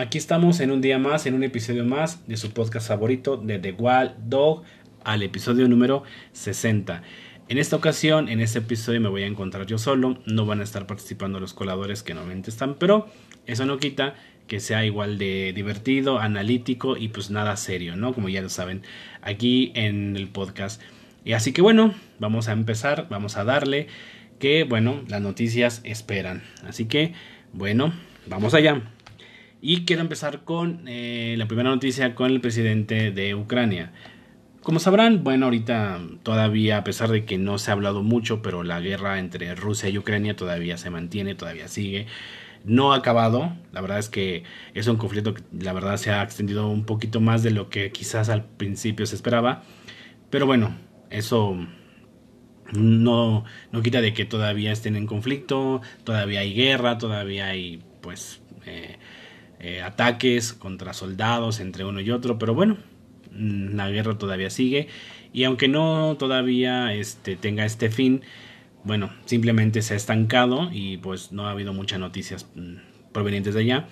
aquí estamos en un día más, en un episodio más de su podcast favorito de The Wild Dog al episodio número 60. En esta ocasión, en este episodio me voy a encontrar yo solo, no van a estar participando los coladores que normalmente están, pero eso no quita que sea igual de divertido, analítico y pues nada serio, ¿no? Como ya lo saben, aquí en el podcast. Y así que bueno, vamos a empezar, vamos a darle que, bueno, las noticias esperan. Así que, bueno, vamos allá. Y quiero empezar con eh, la primera noticia con el presidente de Ucrania. Como sabrán, bueno, ahorita todavía, a pesar de que no se ha hablado mucho, pero la guerra entre Rusia y Ucrania todavía se mantiene, todavía sigue. No ha acabado, la verdad es que es un conflicto que la verdad se ha extendido un poquito más de lo que quizás al principio se esperaba. Pero bueno, eso no, no quita de que todavía estén en conflicto, todavía hay guerra, todavía hay pues eh, eh, ataques contra soldados entre uno y otro, pero bueno, mm, la guerra todavía sigue y aunque no todavía este, tenga este fin, bueno, simplemente se ha estancado y pues no ha habido muchas noticias mm, provenientes de allá.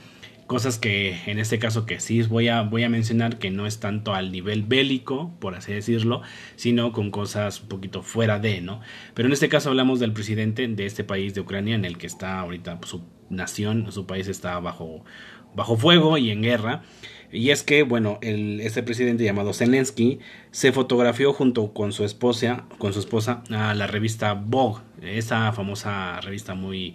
Cosas que en este caso que sí voy a, voy a mencionar que no es tanto al nivel bélico, por así decirlo, sino con cosas un poquito fuera de, ¿no? Pero en este caso hablamos del presidente de este país de Ucrania en el que está ahorita su nación, su país está bajo, bajo fuego y en guerra. Y es que, bueno, el, este presidente llamado Zelensky se fotografió junto con su esposa, con su esposa a la revista Vogue, esa famosa revista muy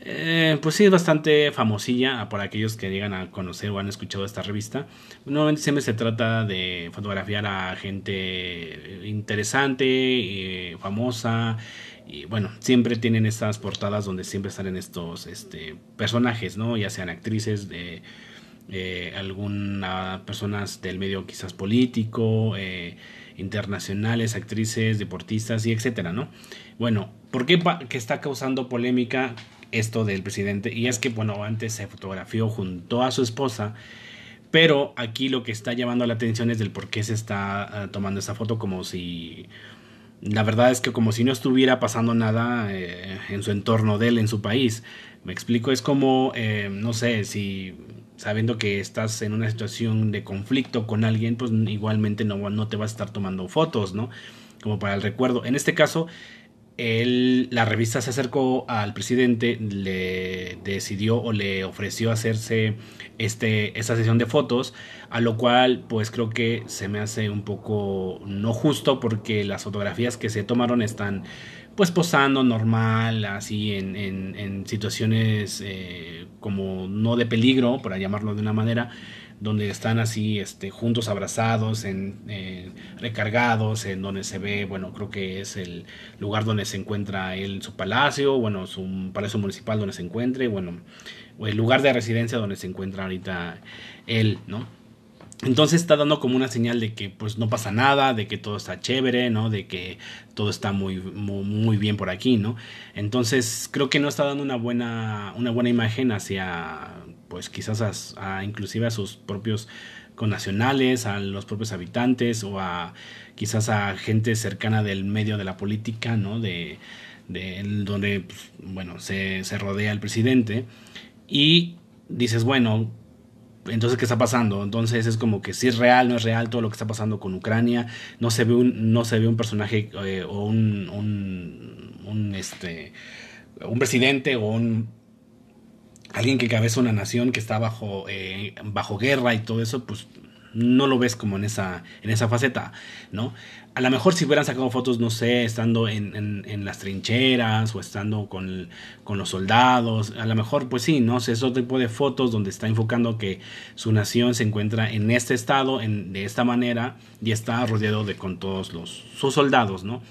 eh, pues sí, es bastante famosilla por aquellos que llegan a conocer o han escuchado esta revista. Normalmente siempre se trata de fotografiar a gente interesante, y famosa. Y bueno, siempre tienen estas portadas donde siempre salen estos este, personajes, ¿no? Ya sean actrices, de eh, algunas personas del medio quizás político, eh, internacionales, actrices, deportistas y etcétera, ¿no? Bueno, ¿por qué está causando polémica? esto del presidente. Y es que, bueno, antes se fotografió junto a su esposa. Pero aquí lo que está llamando la atención es del por qué se está ah, tomando esa foto como si... La verdad es que como si no estuviera pasando nada eh, en su entorno de él, en su país. Me explico, es como, eh, no sé, si sabiendo que estás en una situación de conflicto con alguien, pues igualmente no, no te vas a estar tomando fotos, ¿no? Como para el recuerdo. En este caso, la revista se acercó al presidente, le decidió o le ofreció hacerse este, esta sesión de fotos, a lo cual pues creo que se me hace un poco no justo porque las fotografías que se tomaron están pues posando normal, así en, en, situaciones eh, como no de peligro, por llamarlo de una manera, donde están así este, juntos abrazados, en, recargados, en donde se ve, bueno, creo que es el lugar donde se encuentra él, su palacio, bueno, su palacio municipal donde se encuentre, bueno, o el lugar de residencia donde se encuentra ahorita él, ¿no? Entonces está dando como una señal de que pues no pasa nada, de que todo está chévere, ¿no? De que todo está muy, muy, bien por aquí, ¿no? Entonces creo que no está dando una buena, una buena imagen hacia, pues quizás a, inclusive a sus propios connacionales, a los propios habitantes o a quizás a gente cercana del medio de la política, ¿no? De, de donde, pues, bueno, se, se rodea el presidente. Y dices, bueno, entonces, ¿qué está pasando? Entonces es como que si es real, no es real todo lo que está pasando con Ucrania. No se ve un, no se ve un personaje eh, o un, un, este, un presidente o un alguien que cabeza una nación que está bajo, eh, bajo guerra y todo eso, pues no lo ves como en esa, en esa faceta, ¿no? A lo mejor si hubieran sacado fotos, no sé, estando en, en, las trincheras o estando con, con, los soldados, a lo mejor pues sí, ¿no? sé, ese tipo de fotos donde está enfocando que su nación se encuentra en este estado, en, de esta manera, y está rodeado de con todos los, sus soldados, ¿no?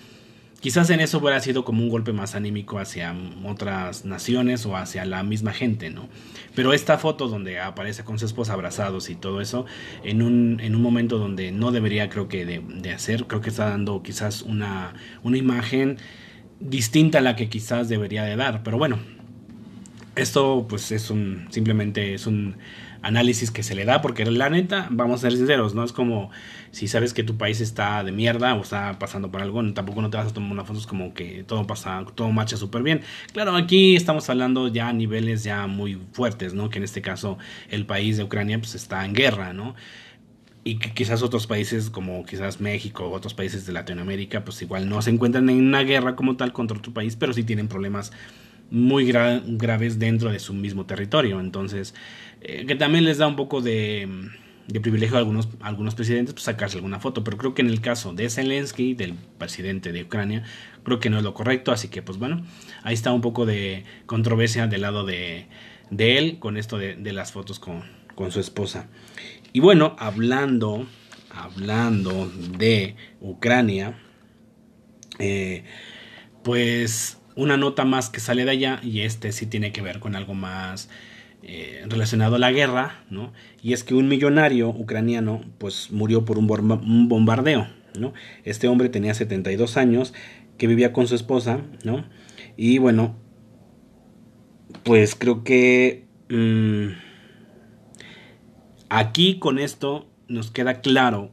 Quizás en eso hubiera sido como un golpe más anímico hacia otras naciones o hacia la misma gente, ¿no? Pero esta foto donde aparece con su esposa abrazados y todo eso, en un, en un momento donde no debería creo que de, hacer, creo que está dando quizás una, una imagen distinta a la que quizás debería de dar. Pero bueno, Esto pues es un simplemente es un análisis que se le da porque la neta, vamos a ser sinceros, no es como si sabes que tu país está de mierda o está pasando por algo, tampoco no te vas a tomar unas fotos como que todo pasa, todo marcha súper bien. Claro, aquí estamos hablando ya a niveles ya muy fuertes, ¿no? Que en este caso el país de Ucrania pues está en guerra, ¿no? y que quizás otros países como quizás México o otros países de Latinoamérica pues igual no se encuentran en una guerra como tal contra otro país, pero sí tienen problemas muy graves dentro de su mismo territorio. Entonces, eh, que también les da un poco de, de privilegio a algunos, algunos presidentes pues, sacarse alguna foto. Pero creo que en el caso de Zelensky, del presidente de Ucrania, creo que no es lo correcto. Así que, pues bueno, ahí está un poco de controversia del lado de, de él con esto de, las fotos con, con su esposa. Y bueno, hablando, hablando de Ucrania, eh, pues una nota más que sale de allá, y este sí tiene que ver con algo más eh, relacionado a la guerra, ¿no? Y es que un millonario ucraniano, pues murió por un, bombardeo, ¿no? Este hombre tenía 72 años, que vivía con su esposa, ¿no? Y bueno, pues creo que... Mm, Aquí con esto nos queda claro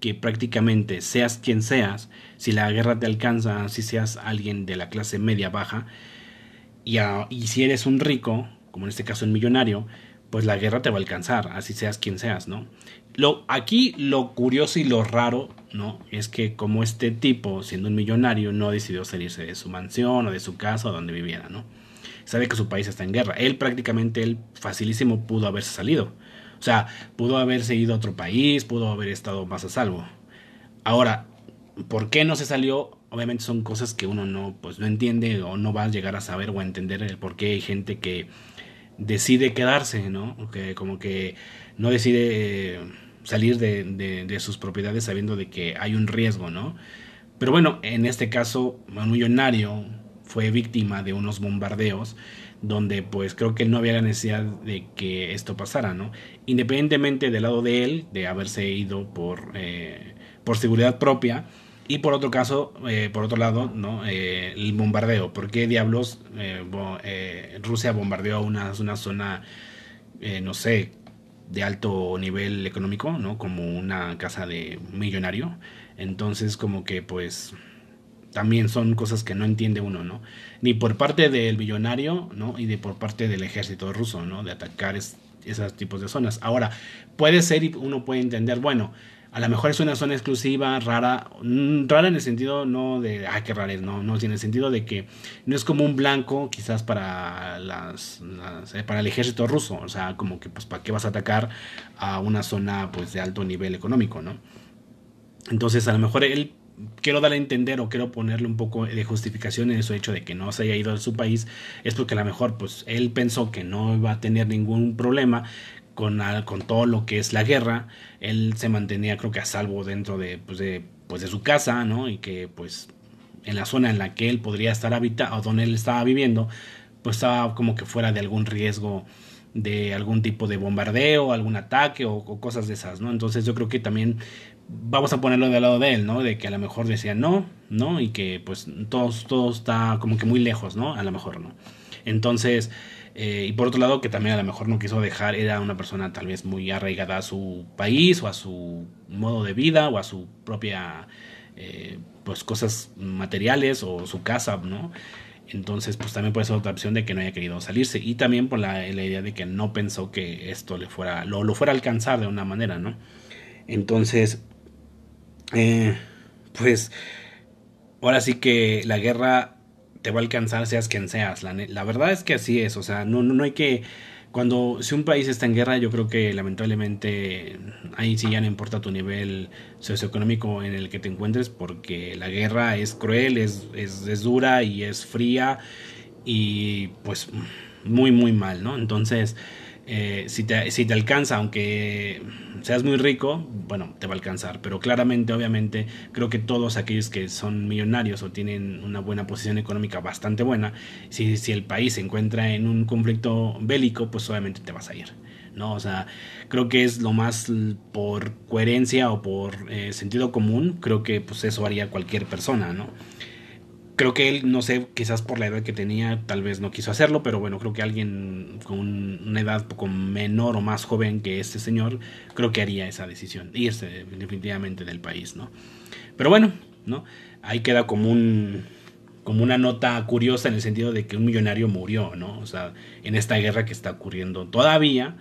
que prácticamente seas quien seas, si la guerra te alcanza, si seas alguien de la clase media baja, y, si eres un rico, como en este caso un millonario, pues la guerra te va a alcanzar, así seas quien seas, ¿no? Lo, aquí lo curioso y lo raro, ¿no? Es que como este tipo, siendo un millonario, no decidió salirse de su mansión o de su casa o donde viviera, ¿no? Sabe que su país está en guerra. Él prácticamente, él facilísimo pudo haberse salido o sea, pudo haberse ido a otro país, pudo haber estado más a salvo. Ahora, ¿por qué no se salió? Obviamente son cosas que uno no, pues, no entiende o no va a llegar a saber o a entender el por qué hay gente que decide quedarse, ¿no? Que como que no decide salir de, de, sus propiedades sabiendo de que hay un riesgo, ¿no? Pero bueno, en este caso, un millonario fue víctima de unos bombardeos donde pues creo que no había la necesidad de que esto pasara, ¿no? Independientemente del lado de él, de haberse ido por, eh, por seguridad propia, y por otro caso, eh, por otro lado, ¿no? Eh, el bombardeo. ¿Por qué diablos Rusia bombardeó una, una zona, no sé, de alto nivel económico, ¿no? Como una casa de millonario. Entonces, como que pues también son cosas que no entiende uno, ¿no? Ni por parte del millonario, ¿no? Y de por parte del ejército ruso, ¿no? De atacar esos tipos de zonas. Ahora, puede ser y uno puede entender, bueno, a lo mejor es una zona exclusiva, rara, mm, rara en el sentido no de, ah, qué rara no, no, sino en el sentido de que no es como un blanco quizás para las, eh, para el ejército ruso, o sea, como que pues para qué vas a atacar a una zona pues de alto nivel económico, ¿no? Entonces, a lo mejor él quiero darle a entender o quiero ponerle un poco de justificación en eso hecho de que no se haya ido a su país es porque a lo mejor pues él pensó que no iba a tener ningún problema con, con todo lo que es la guerra él se mantenía creo que a salvo dentro de pues de, pues de su casa no y que pues en la zona en la que él podría estar habitando o donde él estaba viviendo pues estaba como que fuera de algún riesgo de algún tipo de bombardeo, algún ataque o, cosas de esas, ¿no? Entonces yo creo que también vamos a ponerlo del lado de él, ¿no? De que a lo mejor decía no, ¿no? Y que pues todo, todo está como que muy lejos, ¿no? A lo mejor, ¿no? Entonces, eh, y por otro lado, que también a lo mejor no quiso dejar, era una persona tal vez muy arraigada a su país o a su modo de vida o a su propia, eh, pues cosas materiales o su casa, ¿no? Entonces, pues también puede ser otra opción de que no haya querido salirse. Y también por la, la idea de que no pensó que esto le fuera, lo, lo fuera a alcanzar de una manera, ¿no? Entonces, eh, pues ahora sí que la guerra te va a alcanzar seas quien seas. La, la verdad es que así es, o sea, no, no, hay que... Cuando, si un país está en guerra, yo creo que lamentablemente ahí sí ya no importa tu nivel socioeconómico en el que te encuentres, porque la guerra es cruel, es, es, es dura y es fría y pues muy, muy mal, ¿no? Entonces, eh, si, te, si te alcanza, aunque seas muy rico, bueno, te va a alcanzar. Pero claramente, obviamente, creo que todos aquellos que son millonarios o tienen una buena posición económica bastante buena, si, si el país se encuentra en un conflicto bélico, pues obviamente te vas a ir. ¿no? O sea, creo que es lo más por coherencia o por eh, sentido común, creo que pues eso haría cualquier persona, ¿no? Creo que él, no sé, quizás por la edad que tenía, tal vez no quiso hacerlo, pero bueno, creo que alguien con una edad poco menor o más joven que este señor, creo que haría esa decisión, irse definitivamente del país, ¿no? Pero bueno, ¿no? Ahí queda como un como una nota curiosa en el sentido de que un millonario murió, ¿no? O sea, en esta guerra que está ocurriendo todavía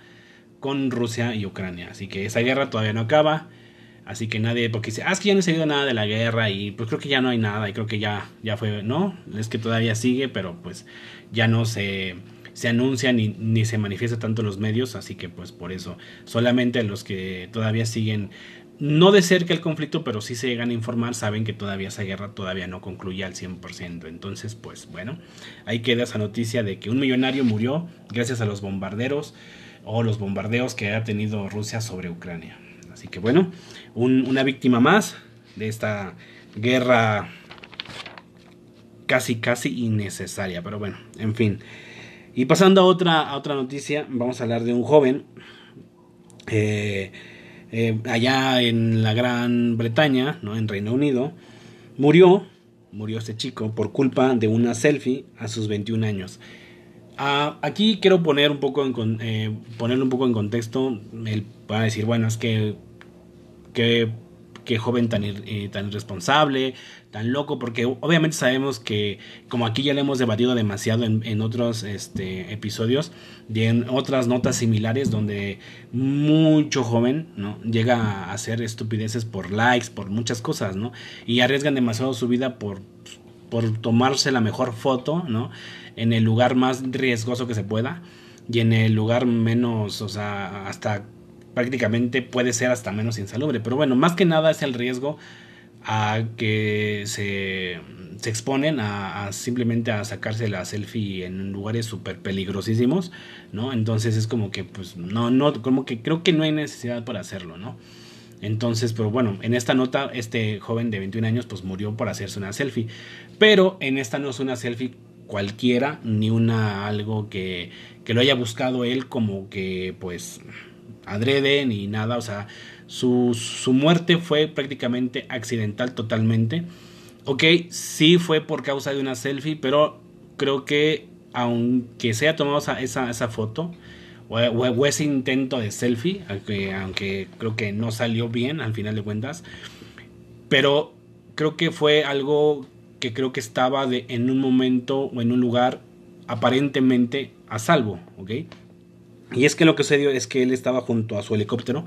con Rusia y Ucrania. Así que esa guerra todavía no acaba. Así que nadie, porque dice, ah, es que ya no he seguido nada de la guerra y pues creo que ya no hay nada y creo que ya, ya fue, no, es que todavía sigue, pero pues ya no se, se anuncia ni, ni se manifiesta tanto en los medios, así que pues por eso, solamente los que todavía siguen, no de cerca el conflicto, pero sí se llegan a informar, saben que todavía esa guerra todavía no concluye al 100%. Entonces, pues bueno, ahí queda esa noticia de que un millonario murió gracias a los bombarderos o los bombardeos que ha tenido Rusia sobre Ucrania. Así que bueno, una víctima más de esta guerra casi, casi innecesaria. Pero bueno, en fin. Y pasando a otra, a otra noticia, vamos a hablar de un joven. Eh, eh, allá en la Gran Bretaña, ¿no? en Reino Unido, murió, murió este chico por culpa de una selfie a sus 21 años. Ah, aquí quiero poner un poco en, eh, un poco en contexto. Él va a decir, bueno, es que qué, joven tan, eh, tan irresponsable, tan loco, porque obviamente sabemos que, como aquí ya le hemos debatido demasiado en, otros este, episodios, y en otras notas similares, donde mucho joven ¿no? llega a hacer estupideces por likes, por muchas cosas, ¿no? Y arriesgan demasiado su vida por, por tomarse la mejor foto, ¿no? En el lugar más riesgoso que se pueda y en el lugar menos, o sea, hasta prácticamente puede ser hasta menos insalubre. Pero bueno, más que nada es el riesgo a que se, se exponen a, simplemente a sacarse la selfie en lugares súper peligrosísimos, ¿no? Entonces es como que, pues, no, no, como que creo que no hay necesidad para hacerlo, ¿no? Entonces, pero bueno, en esta nota, este joven de 21 años, pues murió por hacerse una selfie. Pero en esta no es una selfie cualquiera, ni una algo que, que lo haya buscado él como que, pues, adrede ni nada, o sea, su, su muerte fue prácticamente accidental totalmente. Ok, sí fue por causa de una selfie, pero creo que aunque se haya tomado esa, esa, foto o, o, ese intento de selfie, aunque, aunque creo que no salió bien al final de cuentas, pero creo que fue algo que creo que estaba en un momento o en un lugar aparentemente a salvo, ¿ok? Y es que lo que sucedió es que él estaba junto a su helicóptero,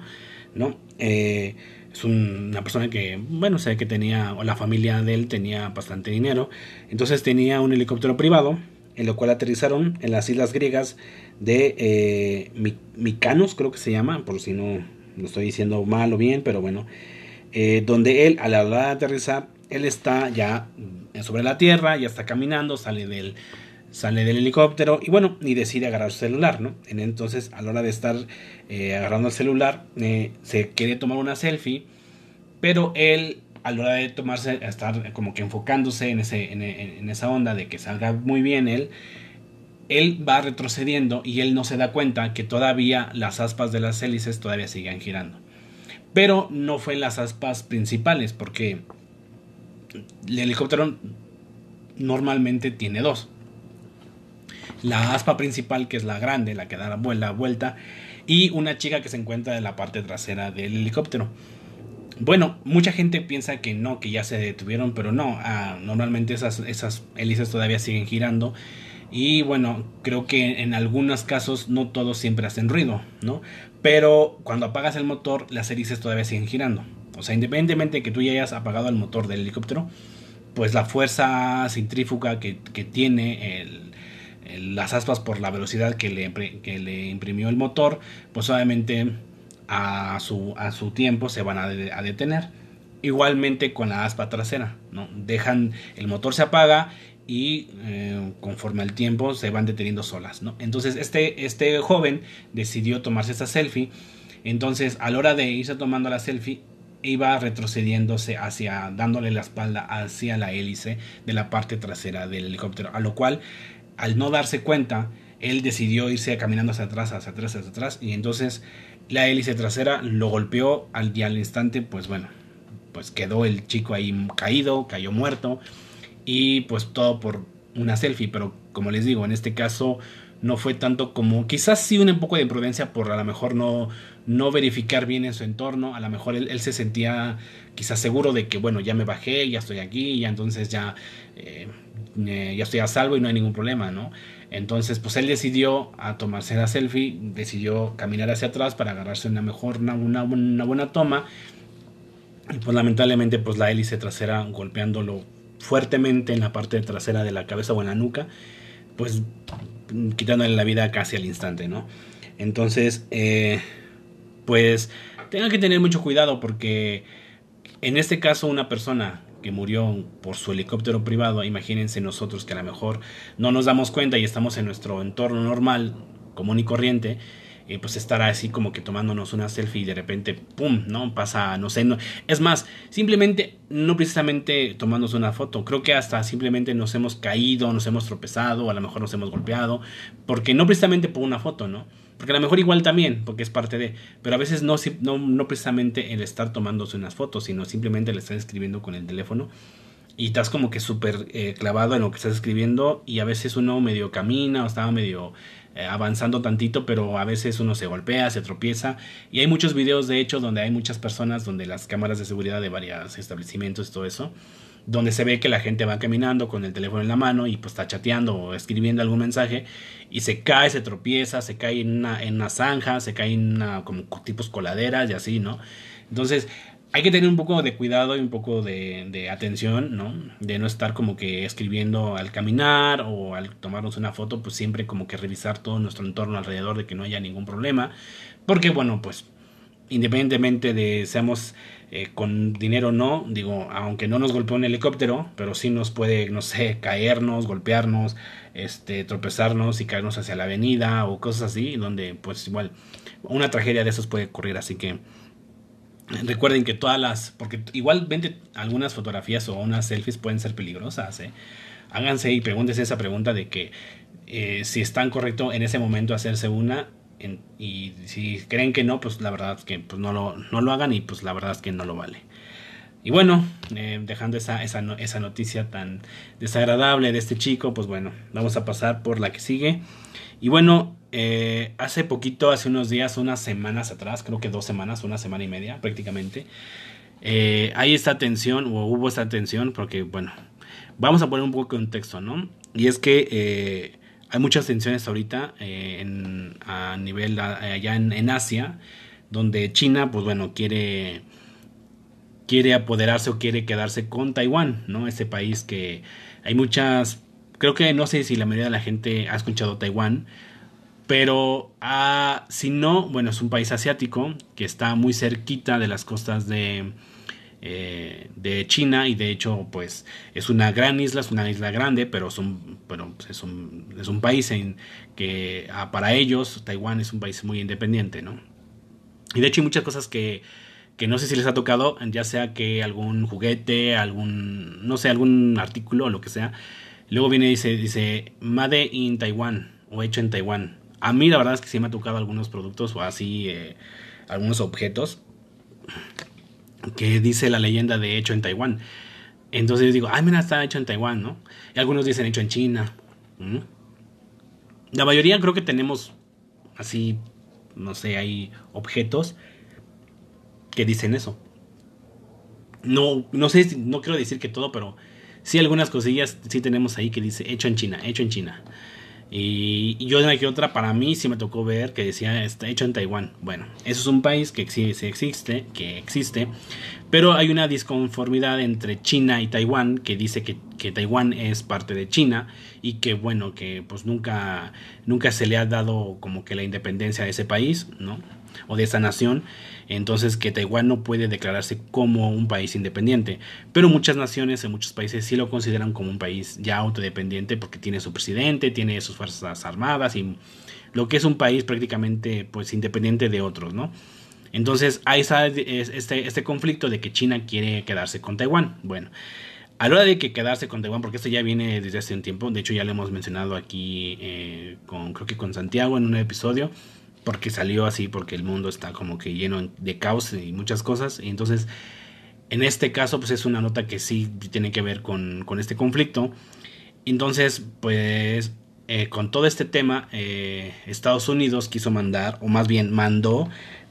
¿no? Eh, es una persona que, bueno, sé que tenía, o la familia de él tenía bastante dinero. Entonces tenía un helicóptero privado, en lo cual aterrizaron en las islas griegas de eh, Micanos, creo que se llama, por si no lo estoy diciendo mal o bien, pero bueno. Eh, donde él, a la hora de aterrizar, él está ya sobre la tierra, ya está caminando, sale del sale del helicóptero y bueno, y decide agarrar su celular, ¿no? Entonces, a la hora de estar eh, agarrando el celular, eh, se quiere tomar una selfie, pero él, a la hora de tomarse, estar como que enfocándose en, ese, en, esa onda de que salga muy bien él, él va retrocediendo y él no se da cuenta que todavía las aspas de las hélices todavía siguen girando. Pero no fue las aspas principales, porque el helicóptero normalmente tiene dos la aspa principal, que es la grande, la que da la vuelta, y una chica que se encuentra en la parte trasera del helicóptero. Bueno, mucha gente piensa que no, que ya se detuvieron, pero no, ah, normalmente esas, esas hélices todavía siguen girando. Y bueno, creo que en algunos casos no todos siempre hacen ruido, ¿no? Pero cuando apagas el motor, las hélices todavía siguen girando. O sea, independientemente de que tú ya hayas apagado el motor del helicóptero, pues la fuerza centrífuga que, que tiene el, las aspas por la velocidad que le, que le imprimió el motor, pues obviamente a su, a su tiempo se van a, detener. Igualmente con la aspa trasera, ¿no? Dejan, el motor se apaga y eh, conforme al tiempo se van deteniendo solas, ¿no? Entonces este, este joven decidió tomarse esta selfie, entonces a la hora de irse tomando la selfie iba retrocediéndose hacia, dándole la espalda hacia la hélice de la parte trasera del helicóptero, a lo cual al no darse cuenta, él decidió irse caminando hacia atrás, hacia atrás, hacia atrás, y entonces la hélice trasera lo golpeó al, y al instante, pues bueno, pues quedó el chico ahí caído, cayó muerto, y pues todo por una selfie, pero como les digo, en este caso no fue tanto como quizás sí un poco de imprudencia por a lo mejor no, no verificar bien en su entorno, a lo mejor él, se sentía quizás seguro de que bueno, ya me bajé, ya estoy aquí, ya entonces ya, eh, ya estoy a salvo y no hay ningún problema, ¿no? Entonces, pues él decidió a tomarse la selfie, decidió caminar hacia atrás para agarrarse una mejor, una, una, buena toma. Y pues lamentablemente, pues la hélice trasera golpeándolo fuertemente en la parte trasera de la cabeza o en la nuca, pues quitándole la vida casi al instante, ¿no? Entonces, eh, pues tengan que tener mucho cuidado porque en este caso una persona que murió por su helicóptero privado, imagínense nosotros que a lo mejor no nos damos cuenta y estamos en nuestro entorno normal, común y corriente, y pues estar así como que tomándonos una selfie y de repente, ¡pum!, ¿no? Pasa, no sé, no. es más, simplemente, no precisamente tomándose una foto, creo que hasta simplemente nos hemos caído, nos hemos tropezado, a lo mejor nos hemos golpeado, porque no precisamente por una foto, ¿no? Porque a lo mejor igual también, porque es parte de. Pero a veces no, no, no precisamente el estar tomándose unas fotos, sino simplemente le estás escribiendo con el teléfono. Y estás como que súper eh, clavado en lo que estás escribiendo. Y a veces uno medio camina o estaba medio eh, avanzando tantito, pero a veces uno se golpea, se tropieza. Y hay muchos videos, de hecho, donde hay muchas personas, donde las cámaras de seguridad de varios establecimientos y todo eso donde se ve que la gente va caminando con el teléfono en la mano y pues está chateando o escribiendo algún mensaje y se cae, se tropieza, se cae en una, en una zanja, se cae en una como tipos coladeras y así, ¿no? Entonces hay que tener un poco de cuidado y un poco de, de, atención, ¿no? De no estar como que escribiendo al caminar o al tomarnos una foto, pues siempre como que revisar todo nuestro entorno alrededor de que no haya ningún problema, porque bueno, pues independientemente de seamos eh, con dinero no, digo, aunque no nos golpeó un helicóptero, pero sí nos puede, no sé, caernos, golpearnos, este, tropezarnos y caernos hacia la avenida o cosas así, donde pues igual una tragedia de esos puede ocurrir, así que recuerden que todas las, porque igualmente algunas fotografías o unas selfies pueden ser peligrosas, ¿eh? háganse y pregúntense esa pregunta de que eh, si es tan correcto en ese momento hacerse una y si creen que no, pues la verdad es que pues no, lo, no lo hagan y pues la verdad es que no lo vale. Y bueno, eh, dejando esa, esa, esa, noticia tan desagradable de este chico, pues bueno, vamos a pasar por la que sigue. Y bueno, eh, hace poquito, hace unos días, unas semanas atrás, creo que dos semanas, una semana y media prácticamente, eh, hay esta tensión, o hubo esta tensión, porque bueno, vamos a poner un poco de contexto, ¿no? Y es que hay muchas tensiones ahorita eh, en, a nivel allá en, Asia, donde China, pues bueno, quiere quiere apoderarse o quiere quedarse con Taiwán, ¿no? Ese país que hay muchas, creo que no sé si la mayoría de la gente ha escuchado Taiwán, pero ah, si no, bueno, es un país asiático que está muy cerquita de las costas de, eh, de China y de hecho pues es una gran isla, es una isla grande, pero, pero pues, es, un, es, un, país en que ah, para ellos Taiwán es un país muy independiente, ¿no? Y de hecho hay muchas cosas que, que no sé si les ha tocado, ya sea que algún juguete, algún, no sé, algún artículo o lo que sea, luego viene y dice, dice, Made in Taiwan o hecho en Taiwán. A mí la verdad es que sí me ha tocado algunos productos o así, eh, algunos objetos que dice la leyenda de hecho en Taiwán. Entonces yo digo, ay, mira, está hecho en Taiwán, ¿no? Y algunos dicen hecho en China. La mayoría creo que tenemos así, no sé, hay objetos que dicen eso. No, no sé, no quiero decir que todo, pero sí algunas cosillas sí tenemos ahí que dice hecho en China, hecho en China. Y, yo de una que otra, para mí sí me tocó ver que decía está hecho en Taiwán. Bueno, eso es un país que existe, existe, que existe, pero hay una disconformidad entre China y Taiwán que dice que, que, Taiwán es parte de China y que bueno, que pues nunca, nunca se le ha dado como que la independencia a ese país, ¿no? O de esa nación entonces que Taiwán no puede declararse como un país independiente. Pero muchas naciones en muchos países sí lo consideran como un país ya autodependiente porque tiene su presidente, tiene sus fuerzas armadas y lo que es un país prácticamente pues independiente de otros, ¿no? Entonces hay este, este conflicto de que China quiere quedarse con Taiwán. Bueno, a la hora de que quedarse con Taiwán, porque esto ya viene desde hace un tiempo, de hecho ya lo hemos mencionado aquí eh, con, creo que con Santiago en un episodio, porque salió así, porque el mundo está como que lleno de caos y muchas cosas. Y entonces En este caso, pues es una nota que sí tiene que ver con, con este conflicto. Entonces, pues eh, con todo este tema, eh, Estados Unidos quiso mandar, o más bien mandó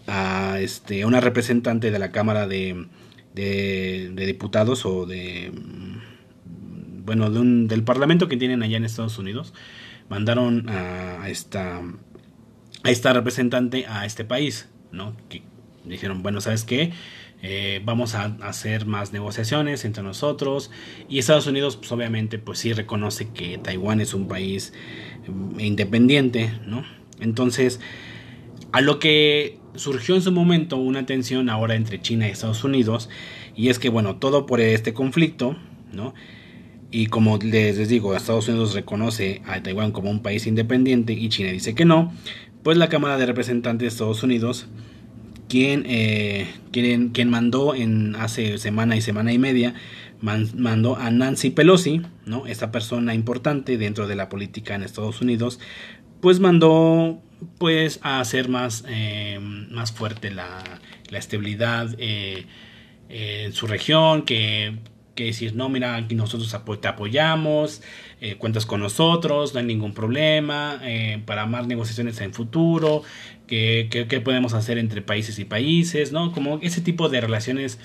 a este, una representante de la Cámara de, de, Diputados o de, bueno, de un, del Parlamento que tienen allá en Estados Unidos, mandaron a esta representante a este país, ¿no? Que dijeron, bueno, ¿sabes qué? Eh, vamos a hacer más negociaciones entre nosotros y Estados Unidos pues obviamente pues sí reconoce que Taiwán es un país mm, independiente, ¿no? Entonces, a lo que surgió en su momento una tensión ahora entre China y Estados Unidos y es que bueno, todo por este conflicto, ¿no? Y como les digo, Estados Unidos reconoce a Taiwán como un país independiente y China dice que no, pues la Cámara de Representantes de Estados Unidos quien, eh, quien, mandó en hace semana y semana y media, mandó a Nancy Pelosi, ¿no? Esta persona importante dentro de la política en Estados Unidos, pues mandó pues a hacer más, eh, más fuerte la, la estabilidad eh, en su región, que que decir, no, mira, aquí nosotros te apoyamos, eh, cuentas con nosotros, no hay ningún problema, eh, para más negociaciones en futuro, qué que, podemos hacer entre países y países, ¿no? Como ese tipo de relaciones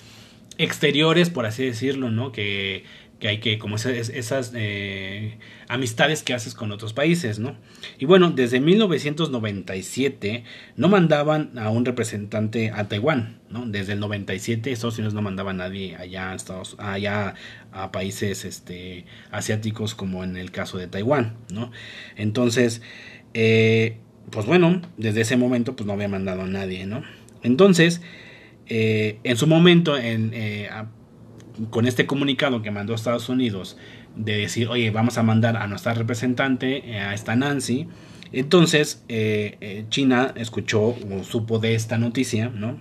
exteriores, por así decirlo, ¿no? Que, que hay que, como esas, eh, amistades que haces con otros países, ¿no? Y bueno, desde 1997 no mandaban a un representante a Taiwán, ¿no? Desde el 97 Estados Unidos no mandaba a nadie allá a, Estados, allá a países este, asiáticos como en el caso de Taiwán, ¿no? Entonces, eh, pues bueno, desde ese momento pues no había mandado a nadie, ¿no? Entonces, eh, en su momento, en, con este comunicado que mandó Estados Unidos de decir, oye, vamos a mandar a nuestra representante, eh, a esta Nancy, entonces eh, eh, China escuchó o supo de esta noticia, ¿no?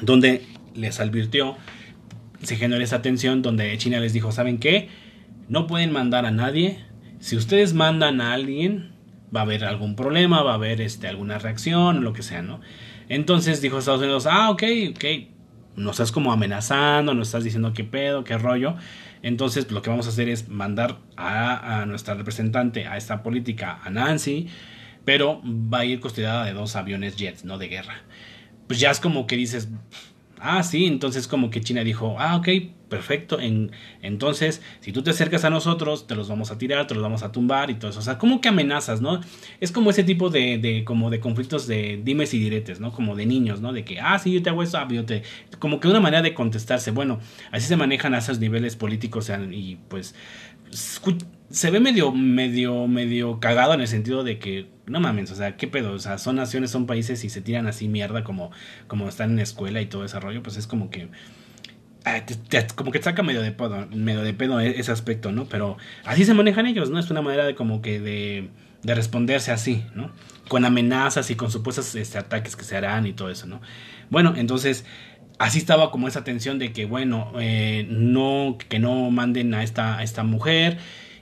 Donde les advirtió, se generó esa tensión donde China les dijo, ¿saben qué? No pueden mandar a nadie. Si ustedes mandan a alguien, va a haber algún problema, va a haber este, alguna reacción, lo que sea, ¿no? Entonces dijo Estados Unidos, ah, ok, ok, nos estás como amenazando, nos estás diciendo qué pedo, qué rollo. Entonces lo que vamos a hacer es mandar a, nuestra representante a esta política, a Nancy, pero va a ir custodiada de dos aviones jets, no de guerra. Pues ya es como que dices, ah, sí, entonces como que China dijo, ah, ok, perfecto. En, entonces, si tú te acercas a nosotros, te los vamos a tirar, te los vamos a tumbar y todo eso. O sea, como que amenazas, ¿no? Es como ese tipo de, de, como de conflictos de dimes y diretes, ¿no? Como de niños, ¿no? De que, ah, sí, yo te hago eso, ah, yo te... Como que una manera de contestarse. Bueno, así se manejan a esos niveles políticos y pues se ve medio, medio, medio cagado en el sentido de que, no mames, o sea, qué pedo, o sea, son naciones, son países y se tiran así mierda como, como están en escuela y todo ese rollo, pues es como que como que saca medio de pedo, medio de pedo e-, ese aspecto, ¿no? Pero así se manejan ellos, ¿no? Es una manera de como que de, de responderse así, ¿no? Con amenazas y con supuestos este, ataques que se harán y todo eso, ¿no? Bueno, entonces así estaba como esa tensión de que, bueno, eh, no, que no manden a esta, a esta mujer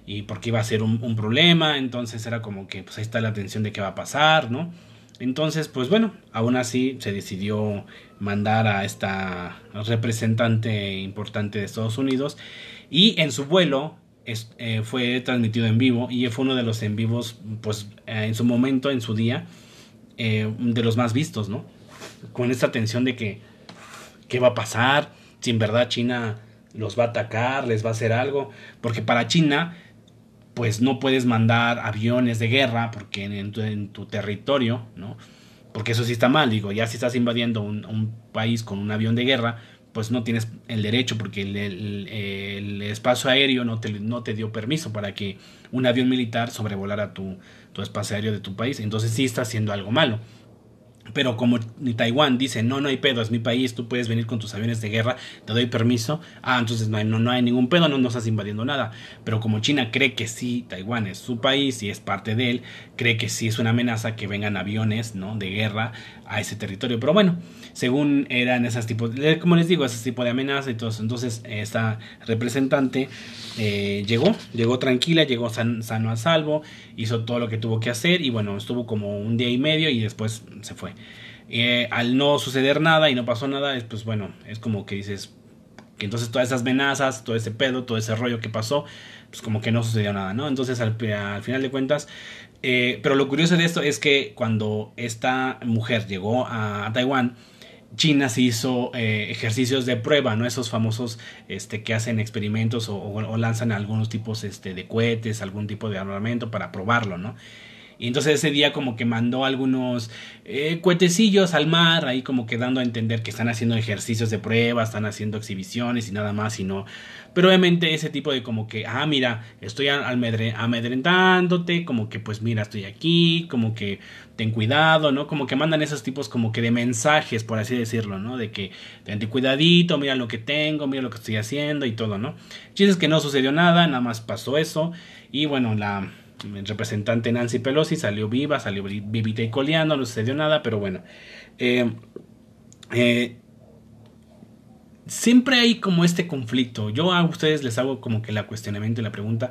y porque iba a ser un, un, problema, entonces era como que, pues ahí está la tensión de qué va a pasar, ¿no? Entonces, pues bueno, aún así se decidió mandar a esta representante importante de Estados Unidos y en su vuelo eh, fue transmitido en vivo y fue uno de los en vivos, pues eh, en su momento, en su día, eh, de los más vistos, ¿no? Con esta tensión de que, ¿qué va a pasar? Si en verdad China los va a atacar, les va a hacer algo, porque para China pues no puedes mandar aviones de guerra porque en, tu, territorio, ¿no? Porque eso sí está mal, digo, ya si estás invadiendo un, país con un avión de guerra, pues no tienes el derecho porque el, espacio aéreo no te, no te, dio permiso para que un avión militar sobrevolara tu, tu espacio aéreo de tu país, entonces sí está haciendo algo malo. Pero como Taiwán dice, no, no hay pedo, es mi país, tú puedes venir con tus aviones de guerra, te doy permiso, ah, entonces no hay, no, hay ningún pedo, no, no estás invadiendo nada. Pero como China cree que sí, Taiwán es su país y es parte de él, cree que sí es una amenaza que vengan aviones ¿no? de guerra a ese territorio. Pero bueno, según eran esas tipos, como les digo, ese tipo de amenaza y todo eso. Entonces, esta representante eh, llegó, llegó tranquila, llegó sano a salvo, hizo todo lo que tuvo que hacer y bueno, estuvo como un día y medio y después se fue. Eh, al no suceder nada y no pasó nada, es, pues bueno, es como que dices, entonces todas esas amenazas, todo ese pedo, todo ese rollo que pasó, pues como que no sucedió nada, ¿no? Entonces al, final de cuentas, eh, pero lo curioso de esto es que cuando esta mujer llegó a, Taiwán, China se hizo eh, ejercicios de prueba, ¿no? Esos famosos este, que hacen experimentos o, o, lanzan algunos tipos este, de cohetes, algún tipo de armamento para probarlo, ¿no? Y entonces ese día como que mandó algunos eh, cuetecillos al mar, ahí como que dando a entender que están haciendo ejercicios de prueba, están haciendo exhibiciones y nada más, y no. Pero obviamente ese tipo de como que, ah, mira, estoy amedrentándote, como que pues mira, estoy aquí, como que ten cuidado, ¿no? Como que mandan esos tipos como que de mensajes, por así decirlo, ¿no? De que ten cuidadito, mira lo que tengo, mira lo que estoy haciendo y todo, ¿no? Chiste es que no sucedió nada, nada más pasó eso. Y bueno, la, representante Nancy Pelosi salió viva, salió vivita y coleando, no sucedió nada, pero bueno. Eh, eh, siempre hay como este conflicto. Yo a ustedes les hago como que la cuestionamiento y la pregunta.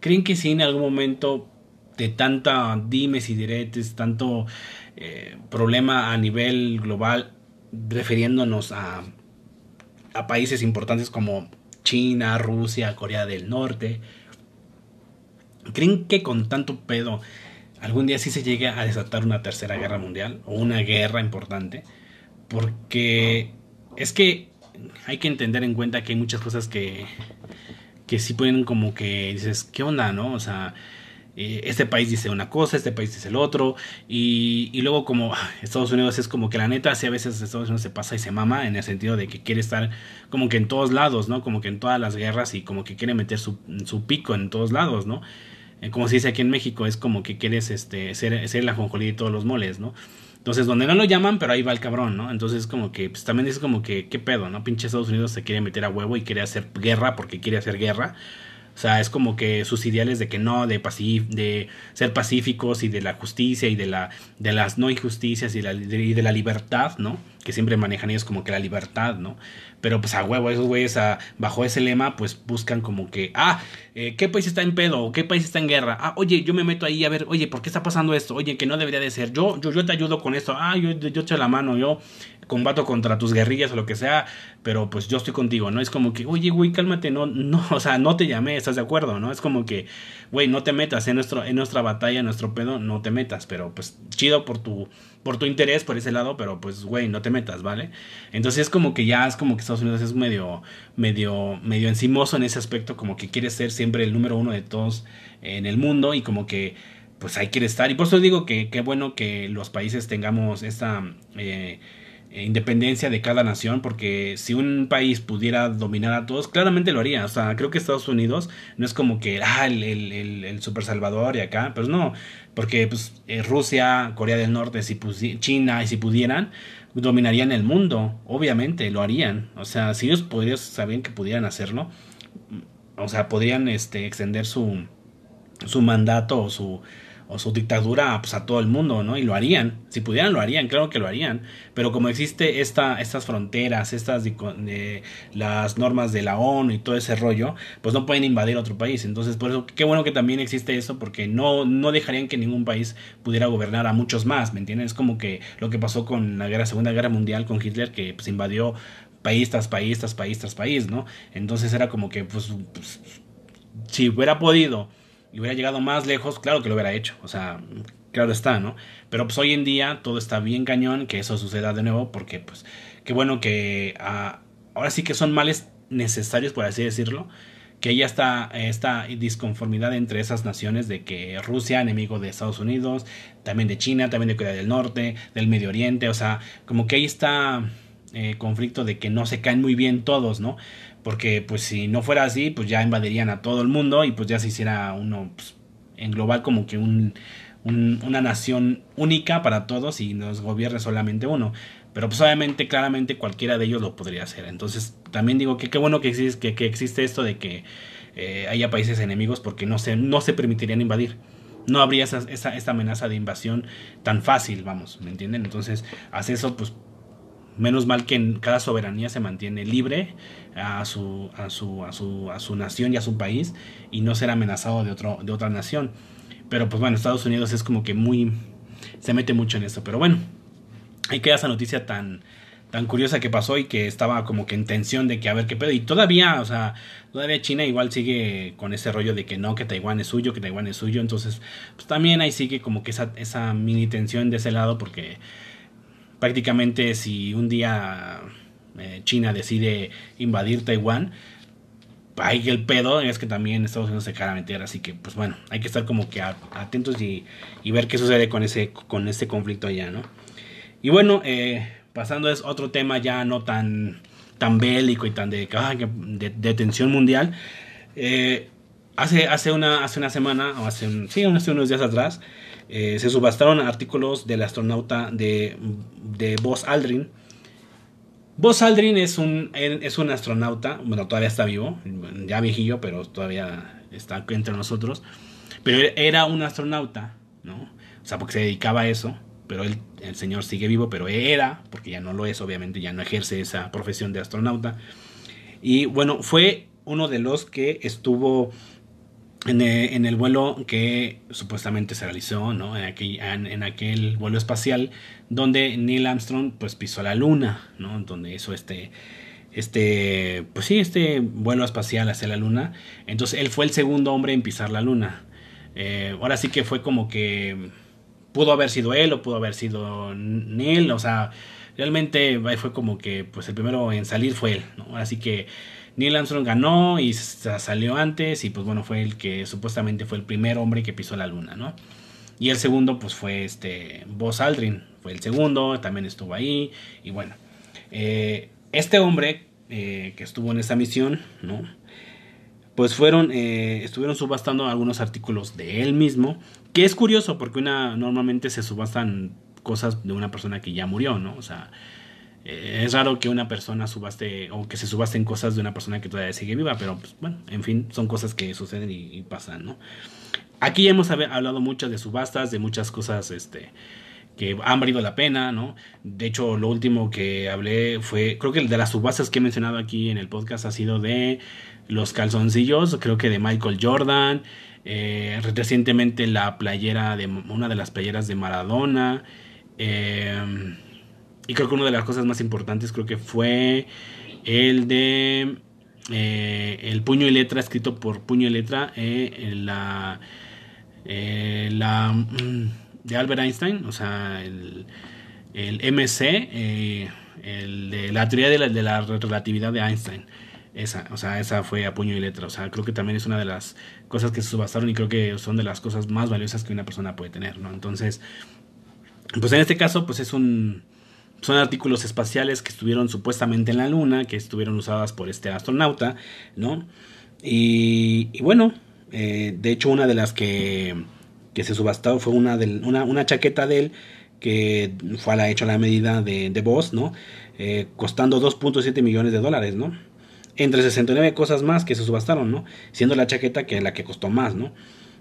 ¿Creen que si en algún momento de tanta dimes y diretes, tanto eh, problema a nivel global, refiriéndonos a países importantes como China, Rusia, Corea del Norte, ¿Creen que con tanto pedo algún día sí se llegue a desatar una tercera guerra mundial o una guerra importante? Porque es que hay que entender en cuenta que hay muchas cosas que, que sí pueden como que dices, ¿qué onda, no? O sea, eh, este país dice una cosa, este país dice el otro, y, y, luego como ah, Estados Unidos es como que la neta, sí a veces Estados Unidos se pasa y se mama en el sentido de que quiere estar como que en todos lados, ¿no? Como que en todas las guerras y como que quiere meter su, pico en todos lados, ¿no? Eh, como se dice aquí en México, es como que quieres este, ser, ser la jonjolí de todos los moles, ¿no? Entonces, donde no lo llaman, pero ahí va el cabrón, ¿no? Entonces, como que, pues también es como que, ¿qué pedo, no? Pinche Estados Unidos se quiere meter a huevo y quiere hacer guerra porque quiere hacer guerra. O sea, es como que sus ideales de que no, de, de ser pacíficos y de la justicia y de, la, de las no injusticias y, de la libertad, ¿no? Que siempre manejan ellos como que la libertad, ¿no? Pero pues a huevo, esos güeyes bajo ese lema pues buscan como que, ah, eh, ¿qué país está en pedo? ¿Qué país está en guerra? Ah, oye, yo me meto ahí a ver, oye, ¿por qué está pasando esto? Oye, que no debería de ser. Yo, yo, yo te ayudo con esto. Ah, yo, yo echo la mano, yo combato contra tus guerrillas o lo que sea, pero pues yo estoy contigo, ¿no? Es como que, oye, güey, cálmate, no, no, o sea, no te llamé, ¿estás de acuerdo, no? Es como que, güey, no te metas en, nuestro, en nuestra batalla, en nuestro pedo, no te metas, pero pues chido por tu, por tu interés por ese lado, pero pues, güey, no te metas, ¿vale? Entonces es como que ya es como que Estados Unidos es medio, medio, medio encimoso en ese aspecto, como que quiere ser siempre el número uno de todos en el mundo y como que pues ahí quiere estar. Y por eso digo que qué bueno que los países tengamos esta... Eh, independencia de cada nación, porque si un país pudiera dominar a todos, claramente lo haría. O sea, creo que Estados Unidos no es como que, ah, el, el, el, super salvador y acá, pero no, porque pues, eh, Rusia, Corea del Norte, si China, y si pudieran, dominarían el mundo, obviamente, lo harían. O sea, si ellos sabían que pudieran hacerlo, o sea, podrían este, extender su, su mandato o su o su dictadura pues, a todo el mundo, ¿no? Y lo harían. Si pudieran, lo harían, claro que lo harían. Pero como existe esta, estas fronteras, estas de, las normas de la ONU y todo ese rollo, pues no pueden invadir otro país. Entonces, por eso, qué bueno que también existe eso, porque no, no dejarían que ningún país pudiera gobernar a muchos más, ¿me entienden? Es como que lo que pasó con la Segunda Guerra Mundial con Hitler, que pues invadió país tras país, tras país, tras país, ¿no? Entonces era como que, pues, pues si hubiera podido y hubiera llegado más lejos, claro que lo hubiera hecho. O sea, claro está, ¿no? Pero pues hoy en día todo está bien cañón que eso suceda de nuevo porque pues qué bueno que ah, ahora sí que son males necesarios, por así decirlo, que ya está esta disconformidad entre esas naciones de que Rusia, enemigo de Estados Unidos, también de China, también de Corea del Norte, del Medio Oriente, o sea, como que ahí está eh, conflicto de que no se caen muy bien todos, ¿no? Porque pues si no fuera así, pues ya invadirían a todo el mundo y pues ya se hiciera uno pues, en global como que un, una nación única para todos y nos gobierne solamente uno. Pero pues obviamente, claramente cualquiera de ellos lo podría hacer. Entonces también digo que qué bueno que existe, que, existe esto de que eh, haya países enemigos porque no se, no se permitirían invadir. No habría esa, esa, esta amenaza de invasión tan fácil, vamos, ¿me entienden? Entonces, hace eso, pues Menos mal que en cada soberanía se mantiene libre a su, a su, a su, a su nación y a su país y no ser amenazado de, otro, de otra nación. Pero pues bueno, Estados Unidos es como que muy... se mete mucho en esto. Pero bueno, hay que esa noticia tan, tan curiosa que pasó y que estaba como que en tensión de que a ver qué pedo. Y todavía, o sea, todavía China igual sigue con ese rollo de que no, que Taiwán es suyo, que Taiwán es suyo. Entonces, pues también ahí sigue como que esa, esa mini tensión de ese lado porque prácticamente si un día eh, China decide invadir Taiwán, hay el pedo es que también Estados Unidos se cara a meter, así que pues bueno, hay que estar como que atentos y, y, ver qué sucede con ese, con este conflicto allá, ¿no? Y bueno, eh, pasando es otro tema ya no tan, tan bélico y tan de, de, tensión mundial. Eh, hace, hace, una, hace una semana, o hace, sí, hace unos días atrás, eh, se subastaron artículos del astronauta de, de Buzz Aldrin. Buzz Aldrin es un, es un astronauta, bueno, todavía está vivo, ya viejillo, pero todavía está entre nosotros. Pero era un astronauta, ¿no? O sea, porque se dedicaba a eso pero el señor sigue vivo, pero era, porque ya no lo es, obviamente ya no ejerce esa profesión de astronauta. Y bueno, fue uno de los que estuvo en, eh, el vuelo que supuestamente se realizó, ¿no? En aquel, en, aquel, vuelo espacial donde Neil Armstrong pues pisó la luna, ¿no? Donde hizo este, este, pues sí, este vuelo espacial hacia la luna. Entonces él fue el segundo hombre en pisar la luna. Eh, ahora sí que fue como que pudo haber sido él o pudo haber sido Neil, o sea, realmente fue como que pues el primero en salir fue él. Así que Neil Armstrong ganó y salió antes y pues bueno, fue el que supuestamente fue el primer hombre que pisó la luna, ¿no? Y el segundo pues fue este Buzz Aldrin, fue el segundo, también estuvo ahí y bueno, eh, este hombre eh, que estuvo en esa misión, ¿no? Pues fueron, eh, estuvieron subastando algunos artículos de él mismo que es curioso porque una normalmente se subastan cosas de una persona que ya murió, ¿no? O sea, eh, es raro que una persona subaste o que se subasten cosas de una persona que todavía sigue viva, pero pues, bueno, en fin, son cosas que suceden y, pasan, ¿no? Aquí hemos hablado mucho de subastas, de muchas cosas este, que han valido la pena, ¿no? De hecho, lo último que hablé fue, creo que el de las subastas que he mencionado aquí en el podcast ha sido de los calzoncillos, creo que de Michael Jordan, eh, recientemente la playera de una de las playeras de Maradona. Eh, y creo que una de las cosas más importantes creo que fue el de eh, el puño y letra escrito por puño y letra la la mm, de Albert Einstein o sea el, el MC el de la teoría de la, de la relatividad de Einstein esa, o sea, esa fue a puño y letra. O sea, creo que también es una de las cosas que se subastaron y creo que son de las cosas más valiosas que una persona puede tener, ¿no? Entonces, pues en este caso, pues es un... Son artículos espaciales que estuvieron supuestamente en la Luna, que estuvieron usadas por este astronauta, ¿no? Y, bueno, eh, de hecho una de las que, que se subastó fue una, de, una, una chaqueta de él que fue a la, hecho a la medida de, de Boss, ¿no? Eh, costando 2.7 millones de dólares, ¿no? entre 69 cosas más que se subastaron, ¿no? Siendo la chaqueta que la que costó más, ¿no?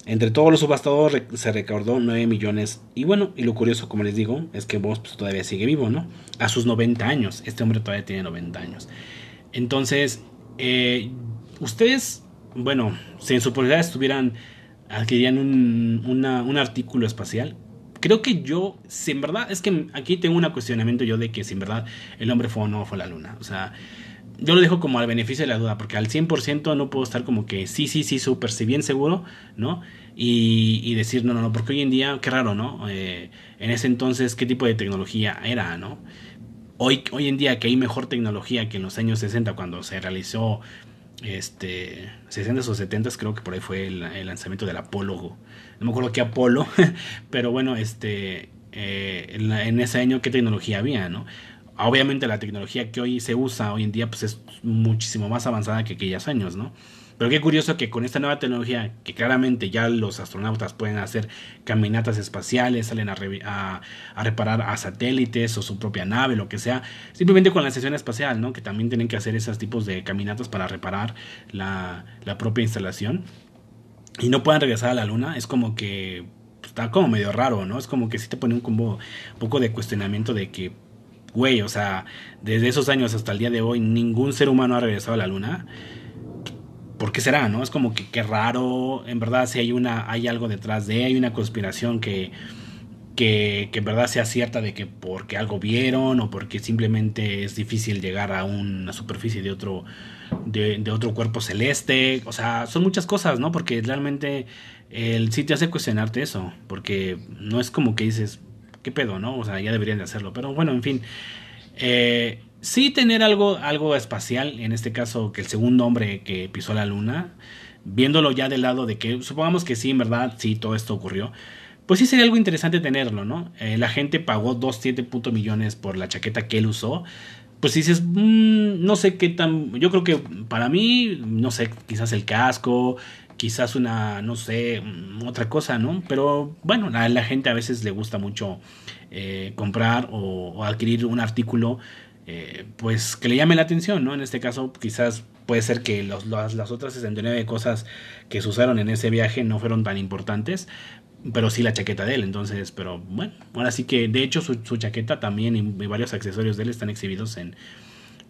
Entre todos los subastadores se recaudó 9 millones. Y bueno, y lo curioso, como les digo, es que Boss pues, todavía sigue vivo, ¿no? A sus 90 años. Este hombre todavía tiene 90 años. Entonces, eh, ustedes, bueno, si en su posibilidad estuvieran, adquirirían un, un artículo espacial, creo que yo, si en verdad, es que aquí tengo un cuestionamiento yo de que si en verdad el hombre fue o no fue la luna. O sea, yo lo dejo como al beneficio de la duda, porque al 100% no puedo estar como que sí, sí, sí, súper, si bien seguro, ¿no? Y, decir, no, no, no, porque hoy en día, qué raro, ¿no? Eh, en ese entonces, ¿qué tipo de tecnología era, ¿no? Hoy, hoy en día que hay mejor tecnología que en los años 60 cuando se realizó, este, 60 o 70 creo que por ahí fue el, lanzamiento del Apolo, no me acuerdo qué Apolo, pero bueno, este, eh, en ese año qué tecnología había, ¿no? Obviamente la tecnología que hoy se usa hoy en día pues es muchísimo más avanzada que aquellos años, ¿no? Pero qué curioso que con esta nueva tecnología, que claramente ya los astronautas pueden hacer caminatas espaciales, salen a, reparar a satélites o su propia nave, lo que sea, simplemente con la estación espacial, ¿no? Que también tienen que hacer esos tipos de caminatas para reparar la, propia instalación. Y no puedan regresar a la luna, es como que pues, está como medio raro, ¿no? Es como que sí te pone un, un poco de cuestionamiento de que güey, o sea, desde esos años hasta el día de hoy ningún ser humano ha regresado a la luna. ¿Por qué será, no? Es como que qué raro, en verdad si hay una hay algo detrás de, hay una conspiración que que, que, en verdad sea cierta de que porque algo vieron o porque simplemente es difícil llegar a una superficie de otro, de, de otro cuerpo celeste. O sea, son muchas cosas, ¿no? Porque realmente el sí te hace cuestionarte eso. Porque no es como que dices, ¿qué pedo, no? O sea, ya deberían de hacerlo. Pero bueno, en fin. Eh, sí tener algo, algo espacial, en este caso que el segundo hombre que pisó la luna, viéndolo ya del lado de que, supongamos que sí, en verdad, sí, todo esto ocurrió, pues sí sería algo interesante tenerlo, ¿no? Eh, la gente pagó 2.7 millones por la chaqueta que él usó. Pues dices, mmm, no sé qué tan, yo creo que para mí, no sé, quizás el casco, quizás una, no sé, mm, otra cosa, ¿no? Pero bueno, a la gente a veces le gusta mucho eh, comprar o, adquirir un artículo eh, pues que le llame la atención, ¿no? En este caso quizás puede ser que los, las otras 69 cosas que se usaron en ese viaje no fueron tan importantes, pero sí la chaqueta de él, entonces, pero bueno, ahora sí que de hecho su, chaqueta también y, varios accesorios de él están exhibidos en,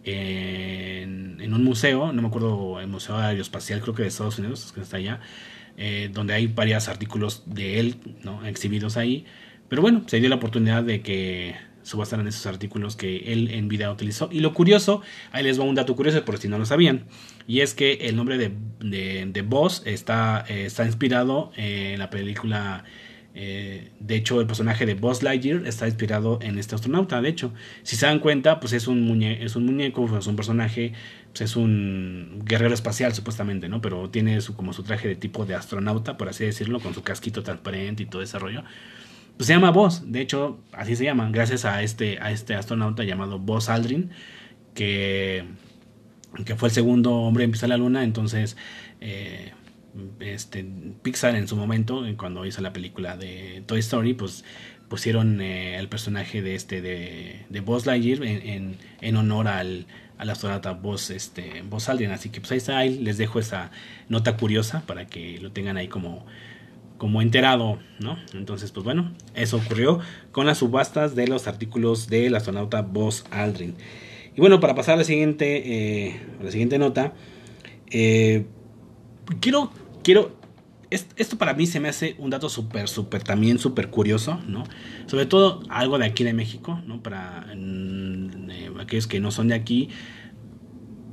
en, un museo, no me acuerdo, el Museo Aeroespacial creo que de Estados Unidos, que está allá, eh, donde hay varios artículos de él, ¿no? Exhibidos ahí, pero bueno, se dio la oportunidad de que subastaran esos artículos que él en vida utilizó. Y lo curioso, ahí les va un dato curioso por si no lo sabían, y es que el nombre de, de, Boss está, eh, está inspirado en la película... Eh, de hecho, el personaje de Buzz Lightyear está inspirado en este astronauta. De hecho, si se dan cuenta, pues es un, es un muñeco, es un personaje, pues es un guerrero espacial supuestamente, ¿no? Pero tiene su, como su traje de tipo de astronauta, por así decirlo, con su casquito transparente y todo ese rollo. Pues se llama Buzz, de hecho, así se llama, gracias a este, a este astronauta llamado Buzz Aldrin, que, que fue el segundo hombre en pisar la luna, entonces eh, este, Pixar en su momento, cuando hizo la película de Toy Story, pues pusieron eh, el personaje de este de, de Buzz Lightyear en, honor al, al astronauta Buzz, este, Buzz Aldrin, así que pues ahí está, les dejo esa nota curiosa para que lo tengan ahí como como enterado, ¿no? Entonces, pues bueno, eso ocurrió con las subastas de los artículos del astronauta Buzz Aldrin. Y bueno, para pasar a la siguiente, eh, la siguiente nota, eh, quiero, quiero, esto para mí se me hace un dato súper, súper, también súper curioso, ¿no? Sobre todo algo de aquí de México, ¿no? Para eh, aquellos que no son de aquí,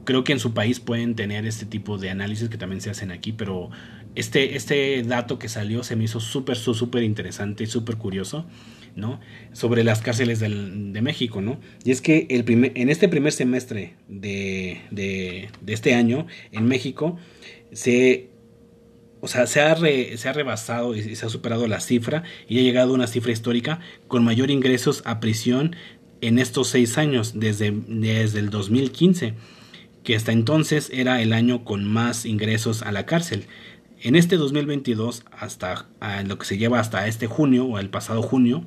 creo que en su país pueden tener este tipo de análisis que también se hacen aquí, pero este, este dato que salió se me hizo súper, súper interesante y súper curioso, ¿no? Sobre las cárceles de México, ¿no? Y es que el primer, en este primer semestre de, de, este año, en México, se, o sea, se, ha se ha rebasado y se ha superado la cifra y ha llegado a una cifra histórica con mayor ingresos a prisión en estos seis años, desde, desde el 2015 que hasta entonces era el año con más ingresos a la cárcel. En este 2022, hasta lo que se lleva hasta este junio o el pasado junio,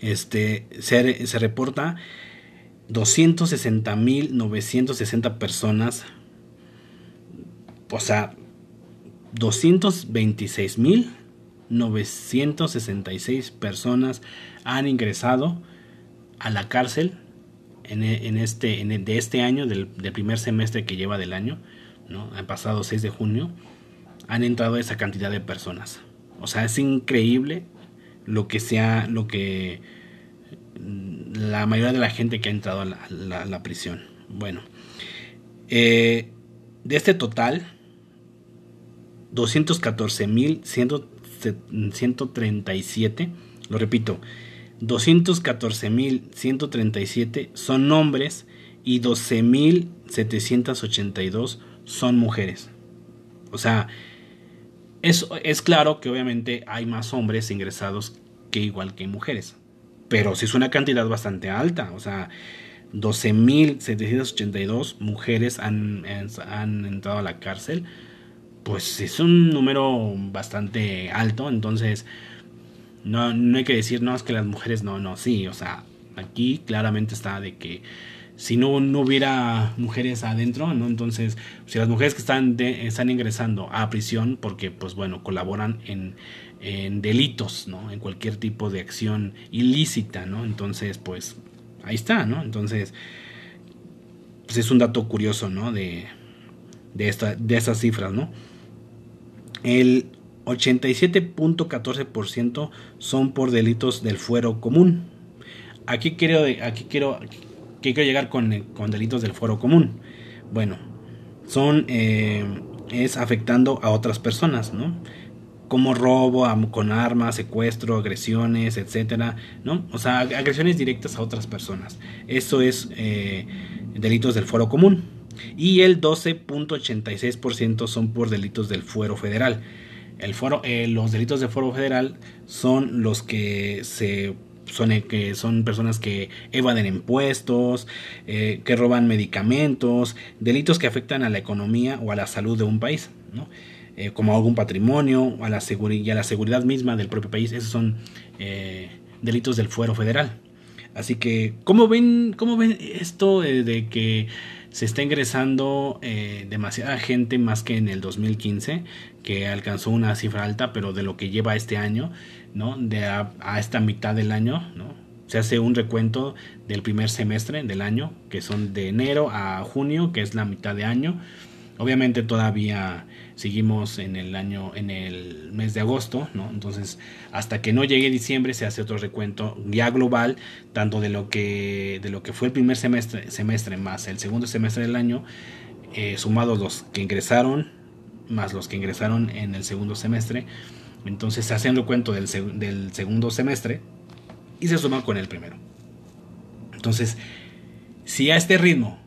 este, se, se reporta 260.960 personas, o sea, 226.966 personas han ingresado a la cárcel en, en este, en de este año, del, del, primer semestre que lleva del año, ¿no? el pasado 6 de junio, han entrado esa cantidad de personas. O sea, es increíble lo que sea, lo que la mayoría de la gente que ha entrado a la, prisión. Bueno, eh, de este total, 214.137, lo repito, 214.137 son hombres y 12.782 son mujeres. O sea, es, es claro que obviamente hay más hombres ingresados que igual que mujeres. Pero sí es una cantidad bastante alta. O sea, 12.782 mujeres han, han entrado a la cárcel. Pues es un número bastante alto. Entonces, no, no hay que decir, no, es que las mujeres no, no, sí. O sea, aquí claramente está de que si no, no hubiera mujeres adentro, ¿no? Entonces, si las mujeres que están, están ingresando a prisión porque, pues bueno, colaboran en, en delitos, ¿no? En cualquier tipo de acción ilícita, ¿no? Entonces, pues ahí está, ¿no? Entonces, pues es un dato curioso, ¿no? De, de, esta, de esas cifras, ¿no? El 87.14% son por delitos del fuero común. Aquí quiero, aquí quiero, quiero llegar con, con, delitos del fuero común. Bueno, son eh, es afectando a otras personas, ¿no? Como robo con armas, secuestro, agresiones, etcétera, ¿no? O sea, agresiones directas a otras personas. Eso es eh, delitos del fuero común. Y el 12.86% son por delitos del fuero federal. El foro, eh, los delitos de foro federal son los que se son, eh, son personas que evaden impuestos, eh, que roban medicamentos, delitos que afectan a la economía o a la salud de un país, ¿no? como algún patrimonio a la y a la seguridad misma del propio país. Esos son delitos del fuero federal. Así que, ¿cómo ven, cómo ven esto de que se está ingresando eh, demasiada gente más que en el 2015, que alcanzó una cifra alta, pero de lo que lleva este año, ¿no? De a, esta mitad del año, ¿no? Se hace un recuento del primer semestre del año, que son de enero a junio, que es la mitad de año. Obviamente todavía seguimos en el año, en el mes de agosto, ¿no? Entonces, hasta que no llegue diciembre se hace otro recuento ya global, tanto de lo que, de lo que fue el primer semestre, semestre más el segundo semestre del año, eh, sumados los que ingresaron, más los que ingresaron en el segundo semestre. Entonces se hace un recuento del, del segundo semestre y se suma con el primero. Entonces, si a este ritmo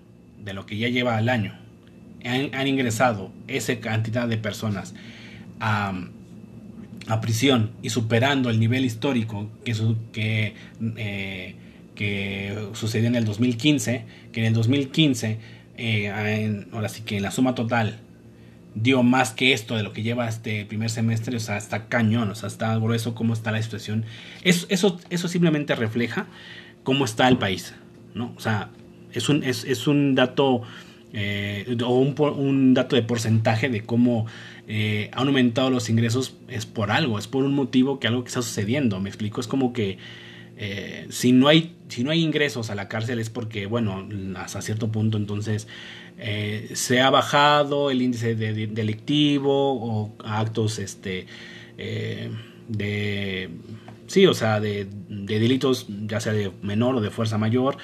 de lo que ya lleva al año han, ingresado esa cantidad de personas a, prisión y superando el nivel histórico que, que, eh, que sucedió en el 2015, que en el 2015, eh, ahora sí que en la suma total dio más que esto de lo que lleva este primer semestre, o sea, está cañón, o sea, está grueso cómo está la situación. Eso, eso, eso simplemente refleja cómo está el país, ¿no? O sea, es un, es, es un dato eh, o un, un, dato de porcentaje de cómo eh, han aumentado los ingresos es por algo, es por un motivo que algo que está sucediendo. Me explico, es como que eh, si, no hay, si no hay ingresos a la cárcel es porque, bueno, hasta cierto punto entonces se ha bajado el índice de, delictivo o actos este, de... Sí, o sea, de delitos ya sea de menor o de fuerza mayor,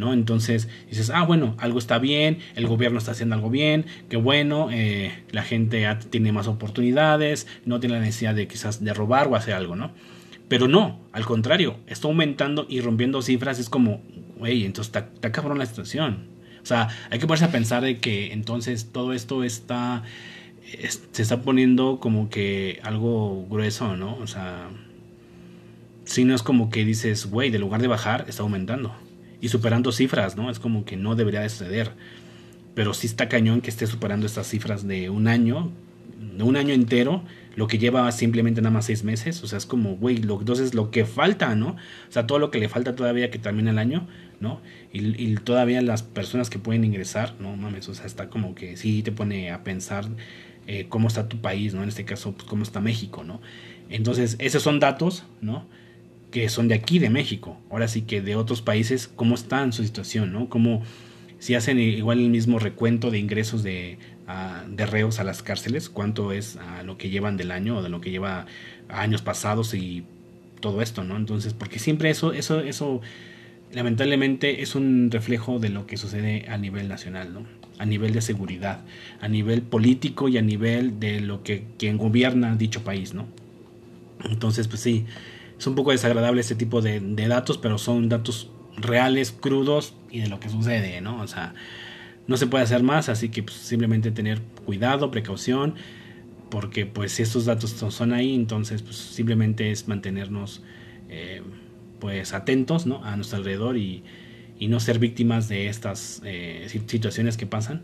¿no? Entonces dices, ah, bueno, algo está bien, el gobierno está haciendo algo bien, qué bueno, eh, la gente tiene más oportunidades, no tiene la necesidad de quizás de robar o hacer algo, ¿no? Pero no, al contrario, está aumentando y rompiendo cifras, es como, güey, entonces está, cabrón la situación. O sea, hay que ponerse a pensar de que entonces todo esto está, se está poniendo como que algo grueso, ¿no? O sea, si no es como que dices, güey, de lugar de bajar, está aumentando y superando cifras, ¿no? Es como que no debería de suceder. Pero sí está cañón que esté superando estas cifras de un año, de un año entero, lo que lleva simplemente nada más seis meses. O sea, es como, güey, lo, entonces lo que falta, ¿no? O sea, todo lo que le falta todavía que termine el año, ¿no? Y, todavía las personas que pueden ingresar, no mames, o sea, está como que sí te pone a pensar eh, cómo está tu país, ¿no? En este caso, pues, cómo está México, ¿no? Entonces, esos son datos, ¿no? Que son de aquí, de México. Ahora sí que de otros países, cómo está su situación, ¿no? Cómo si hacen igual el mismo recuento de ingresos de, de reos a las cárceles, cuánto es a lo que llevan del año o de lo que lleva años pasados y todo esto, ¿no? Entonces, porque siempre eso, eso, eso, lamentablemente es un reflejo de lo que sucede a nivel nacional, ¿no? A nivel de seguridad, a nivel político y a nivel de lo que quien gobierna dicho país, ¿no? Entonces, pues sí, es un poco desagradable este tipo de, datos, pero son datos reales, crudos y de lo que sucede, ¿no? O sea, no se puede hacer más, así que pues, simplemente tener cuidado, precaución, porque pues si estos datos son ahí, entonces pues simplemente es mantenernos eh, pues atentos, ¿no? A nuestro alrededor y, y no ser víctimas de estas eh, situaciones que pasan,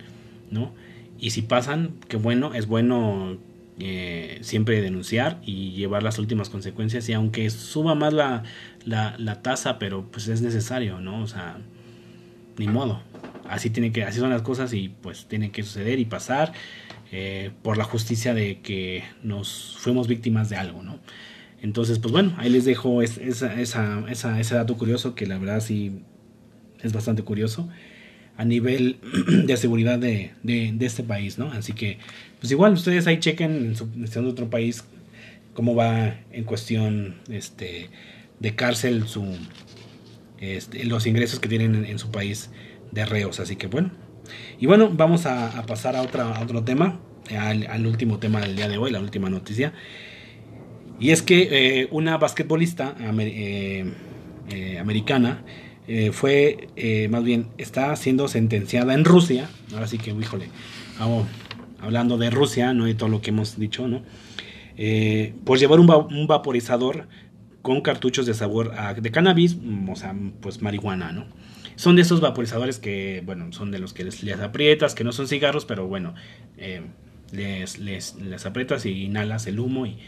¿no? Y si pasan, qué bueno, es bueno eh, siempre denunciar y llevar las últimas consecuencias y aunque suba más la, la, tasa pero pues es necesario no o sea ni modo. Así tiene que así son las cosas y pues tiene que suceder y pasar eh, por la justicia de que nos fuimos víctimas de algo no entonces pues bueno ahí les dejo esa, esa, esa, ese dato curioso que la verdad sí es bastante curioso a nivel de seguridad de, de, este país, ¿no? Así que, pues igual ustedes ahí chequen en su, otro país cómo va en cuestión este, de cárcel su, este, los ingresos que tienen en, su país de reos. Así que bueno. Y bueno, vamos a, pasar a, otra, otro tema, al, último tema del día de hoy, la última noticia. Y es que eh, una basquetbolista eh, eh, americana fue, más bien, está siendo sentenciada en Rusia. Ahora sí que, híjole, hablando de Rusia, no de todo lo que hemos dicho, ¿no? por llevar un vaporizador con cartuchos de sabor de cannabis, mm, o sea, pues marihuana, ¿no? Son de esos vaporizadores que, bueno, son de los que les, aprietas, que no son cigarros, pero bueno, eh, les, les, aprietas y inhalas el humo y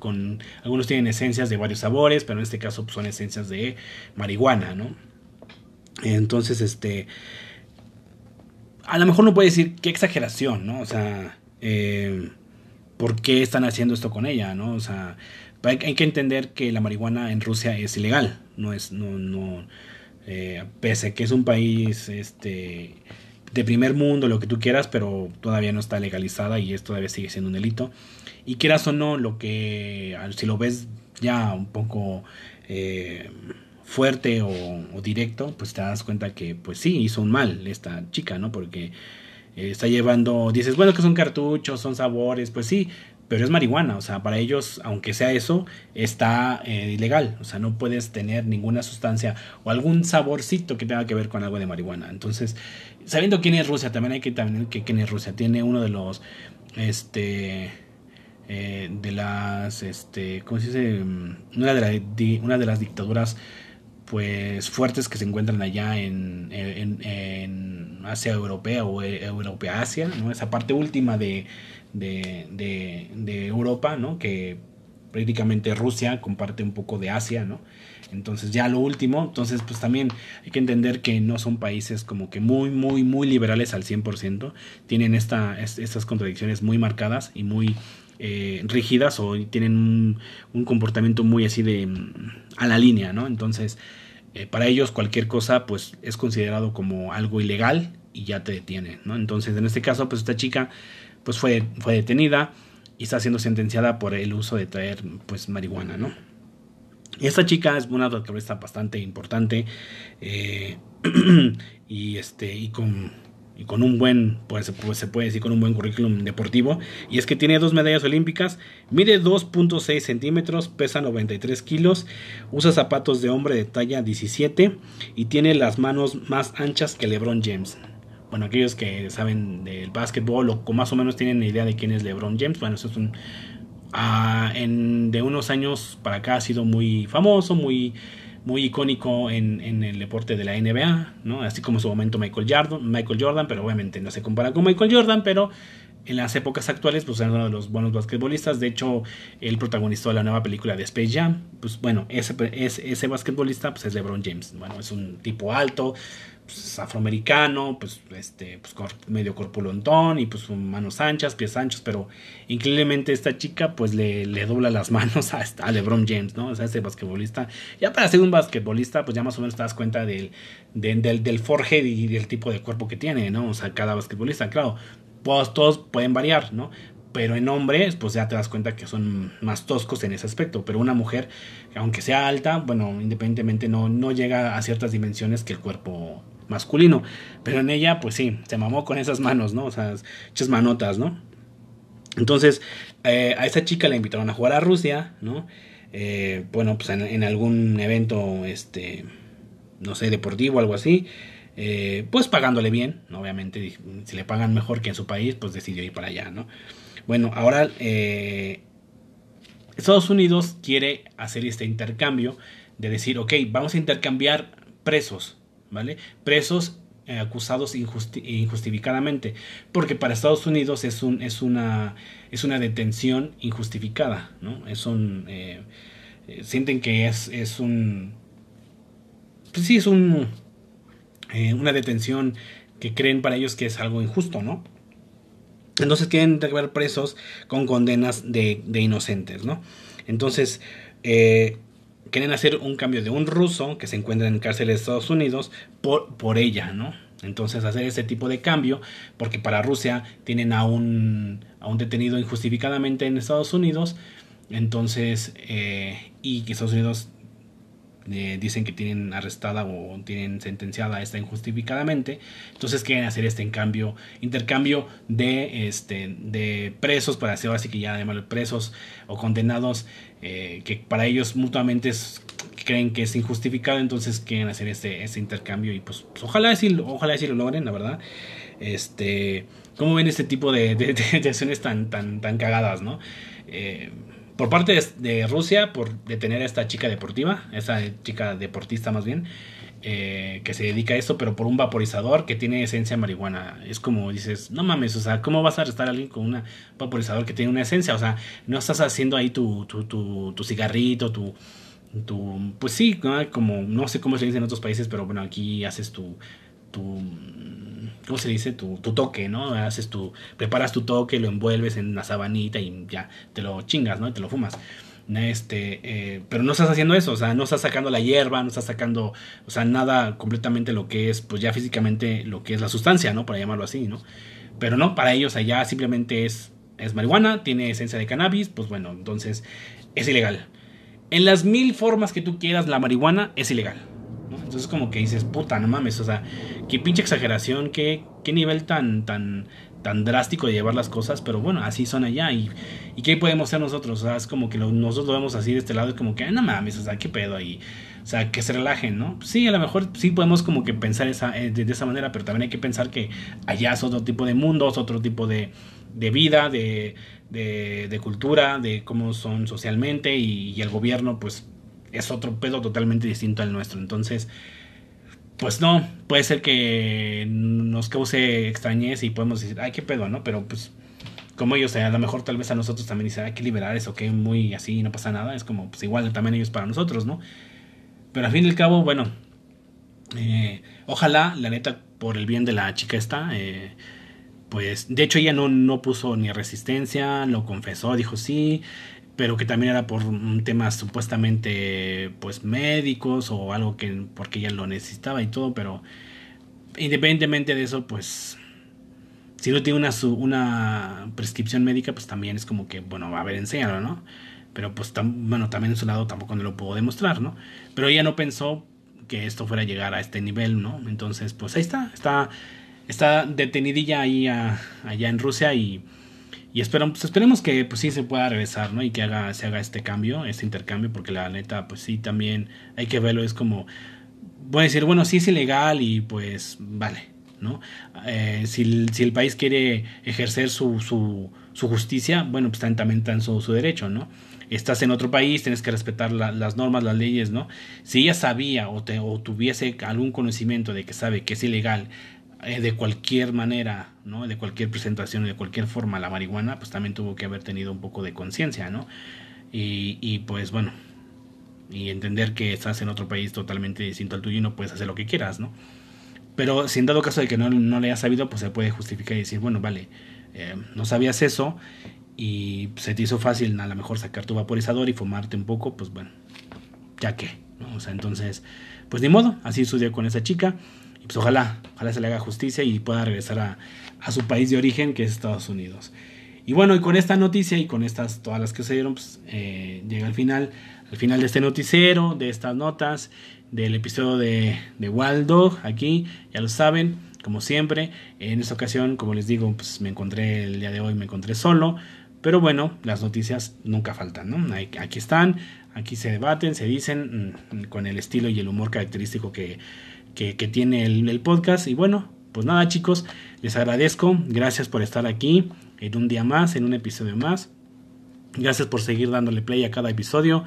con algunos tienen esencias de varios sabores, pero en este caso pues, son esencias de marihuana, ¿no? Entonces, este, a lo mejor no puede decir qué exageración, ¿no? O sea, eh, ¿por qué están haciendo esto con ella, ¿no? O sea, hay, que entender que la marihuana en Rusia es ilegal, no es, no, no, eh, pese a que es un país, este, de primer mundo, lo que tú quieras, pero todavía no está legalizada y esto todavía sigue siendo un delito. Y quieras o no, lo que, si lo ves ya un poco eh, fuerte o, directo, pues te das cuenta que, pues sí, hizo un mal esta chica, ¿no? Porque eh, está llevando, dices, bueno, que son cartuchos, son sabores, pues sí, pero es marihuana, o sea, para ellos, aunque sea eso, está eh, ilegal, o sea, no puedes tener ninguna sustancia o algún saborcito que tenga que ver con algo de marihuana. Entonces, sabiendo quién es Rusia, también hay que también que quién es Rusia. Tiene uno de los, este, eh, de las, este, ¿cómo se dice? Una de, la, una de las dictaduras, pues, fuertes que se encuentran allá en, en, en Asia Europea o Europea Asia, ¿no? Esa parte última de de, de, Europa, ¿no? Que prácticamente Rusia comparte un poco de Asia, ¿no? Entonces ya lo último, entonces pues también hay que entender que no son países como que muy, muy, muy liberales al 100%, tienen esta, estas contradicciones muy marcadas y muy eh, rígidas o tienen un, comportamiento muy así de mm, a la línea, ¿no? Entonces eh, para ellos cualquier cosa pues es considerado como algo ilegal y ya te detienen, ¿no? Entonces en este caso pues esta chica pues fue, fue detenida y está siendo sentenciada por el uso de traer pues marihuana, ¿no? Esta chica es una doctorista bastante importante eh, y este y con, y con un buen pues, pues, se puede decir con un buen currículum deportivo. Y es que tiene dos medallas olímpicas mide 2.6 centímetros pesa 93 kilos usa zapatos de hombre de talla 17 y tiene las manos más anchas que LeBron James. Bueno, aquellos que saben del básquetbol o más o menos tienen idea de quién es LeBron James, bueno, eso es un... Ah, en, de unos años para acá ha sido muy famoso, muy, muy icónico en, en, el deporte de la NBA, ¿no? Así como en su momento Michael Jordan, Michael Jordan, pero obviamente no se compara con Michael Jordan, pero en las épocas actuales, pues es uno de los buenos basquetbolistas. De hecho, él protagonizó la nueva película de Space Jam. Pues bueno, ese, ese, basquetbolista pues, es LeBron James. Bueno, es un tipo alto, pues, afroamericano, pues este, pues medio corpulentón y pues manos anchas, pies anchos, pero increíblemente esta chica pues le, le dobla las manos a, LeBron James, ¿no? O sea, ese basquetbolista. Ya para ser un basquetbolista, pues ya más o menos te das cuenta del, del, del forje y del tipo de cuerpo que tiene, ¿no? O sea, cada basquetbolista, claro, pues, todos pueden variar, ¿no? pero en hombres, pues ya te das cuenta que son más toscos en ese aspecto. Pero una mujer, aunque sea alta, bueno, independientemente no, no llega a ciertas dimensiones que el cuerpo masculino. Pero en ella, pues sí, se mamó con esas manos, ¿no? O sea, hechas manotas, ¿no? Entonces, eh, a esa chica la invitaron a jugar a Rusia, ¿no? Eh, bueno, pues en, algún evento, este, no sé, deportivo algo así. Eh, pues pagándole bien, obviamente, si le pagan mejor que en su país, pues decidió ir para allá, ¿no? Bueno, ahora Estados Unidos quiere hacer este intercambio de decir, ok, vamos a intercambiar presos, ¿vale? Presos eh, acusados injustificadamente, porque para Estados Unidos es, un, es, una, es una detención injustificada, ¿no? Es un, eh, eh, sienten que es, es un, pues sí, es un, una detención que creen para ellos que es algo injusto, ¿no? Entonces quieren recuperar presos con condenas de, de inocentes, ¿no? Entonces, eh, quieren hacer un cambio de un ruso que se encuentra en cárcel de Estados Unidos por, por ella, ¿no? Entonces hacer ese tipo de cambio, porque para Rusia tienen a un, a un detenido injustificadamente en Estados Unidos Entonces, eh, y que Estados Unidos dicen que tienen arrestada o tienen sentenciada esta injustificadamente. Entonces quieren hacer este cambio, intercambio de, este, de presos, para hacer así que ya además presos o condenados, eh, que para ellos mutuamente creen que es injustificado, entonces quieren hacer este, este intercambio y pues, pues ojalá, sí, ojalá sí lo logren, la verdad. Este, ¿Cómo ven este tipo de, de, acciones tan, tan, tan cagadas, no? Eh, por parte de, Rusia, por detener a esta chica deportiva, esta chica deportista más bien, eh, que se dedica a esto, pero por un vaporizador que tiene esencia marihuana. Es como dices, no mames, o sea, ¿cómo vas a arrestar a alguien con un vaporizador que tiene una esencia? O sea, no estás haciendo ahí tu, tu, tu, tu cigarrito, tu, tu, pues sí, como, no sé cómo se dice en otros países, pero bueno, aquí haces tu, tu ¿cómo se dice? Tu, toque, ¿no? Haces tu, preparas tu toque, lo envuelves en una sabanita y ya te lo chingas, ¿no? Y te lo fumas. Este, eh, pero no estás haciendo eso, o sea, no estás sacando la hierba, no estás sacando, o sea, nada completamente lo que es, pues ya físicamente lo que es la sustancia, ¿no? Para llamarlo así, ¿no? Pero no, para ellos allá simplemente es, es marihuana, tiene esencia de cannabis, pues bueno, entonces es ilegal. En las mil formas que tú quieras, la marihuana es ilegal. Entonces como que dices, puta, no mames, o sea, qué pinche exageración, qué, qué nivel tan, tan, tan drástico de llevar las cosas, pero bueno, así son allá y, y qué podemos hacer nosotros, o sea, es como que nosotros lo vemos así de este lado, es como que, no mames, o sea, qué pedo ahí, o sea, que se relajen, ¿no? Sí, a lo mejor sí podemos como que pensar esa, eh, de, esa manera, pero también hay que pensar que allá es otro tipo de mundos, otro tipo de, de vida, de, de, de, cultura, de cómo son socialmente y el gobierno, pues es otro pedo totalmente distinto al nuestro. Entonces, pues no, puede ser que nos cause extrañez y podemos decir, ay, qué pedo, ¿no? Pero pues, como ellos, a lo mejor tal vez a nosotros también dicen, hay que liberar eso, que muy así, no pasa nada. Es como, pues igual también ellos para nosotros, ¿no? Pero al fin y al cabo, bueno, eh, ojalá, la neta, por el bien de la chica esta, eh, pues, de hecho ella no, no puso ni resistencia, lo confesó, dijo sí, pero que también era por temas supuestamente pues médicos o algo que porque ella lo necesitaba y todo, pero independientemente de eso, pues si no tiene una, una prescripción médica, pues también es como que, bueno, a ver, enséñalo, ¿no? Pero pues, bueno, también en su lado tampoco no lo puedo demostrar, ¿no? Pero ella no pensó que esto fuera a llegar a este nivel, ¿no? Entonces, pues ahí está, está, está detenidilla ahí allá en Rusia y y esperamos, pues, esperemos que pues sí se pueda regresar, ¿no? Y que haga, se haga este cambio, este intercambio, porque la neta, pues sí, también hay que verlo, es como, voy a decir, bueno, sí es ilegal y pues vale, ¿no? Eh, si, si, el país quiere ejercer su, su, su justicia, bueno, pues también está en su, su, derecho, ¿no? Estás en otro país, tienes que respetar las normas, las leyes, ¿no? Si ella sabía o, te, o tuviese algún conocimiento de que sabe que es ilegal eh, de cualquier manera, ¿no? De cualquier presentación, de cualquier forma la marihuana, pues también tuvo que haber tenido un poco de conciencia, ¿no? Y, y, pues bueno, y entender que estás en otro país totalmente distinto al tuyo y no puedes hacer lo que quieras, ¿no? Pero si en dado caso de que no, no le hayas sabido, pues se puede justificar y decir, bueno, vale, eh, no sabías eso y se te hizo fácil a lo mejor sacar tu vaporizador y fumarte un poco, pues bueno, ya que, ¿no? O sea, entonces, pues ni modo, así sucedió con esa chica pues ojalá, ojalá se le haga justicia y pueda regresar a, su país de origen, que es Estados Unidos. Y bueno, y con esta noticia y con estas, todas las que se dieron, pues eh, llega al final, al final de este noticiero, de estas notas, del episodio de, de Wild Dog, aquí, ya lo saben, como siempre, en esta ocasión, como les digo, pues me encontré el día de hoy, me encontré solo, pero bueno, las noticias nunca faltan, ¿no? Aquí están, aquí se debaten, se dicen, mm, con el estilo y el humor característico que que, tiene el, podcast. Y bueno, pues nada chicos, les agradezco. Gracias por estar aquí en un día más, en un episodio más. Gracias por seguir dándole play a cada episodio.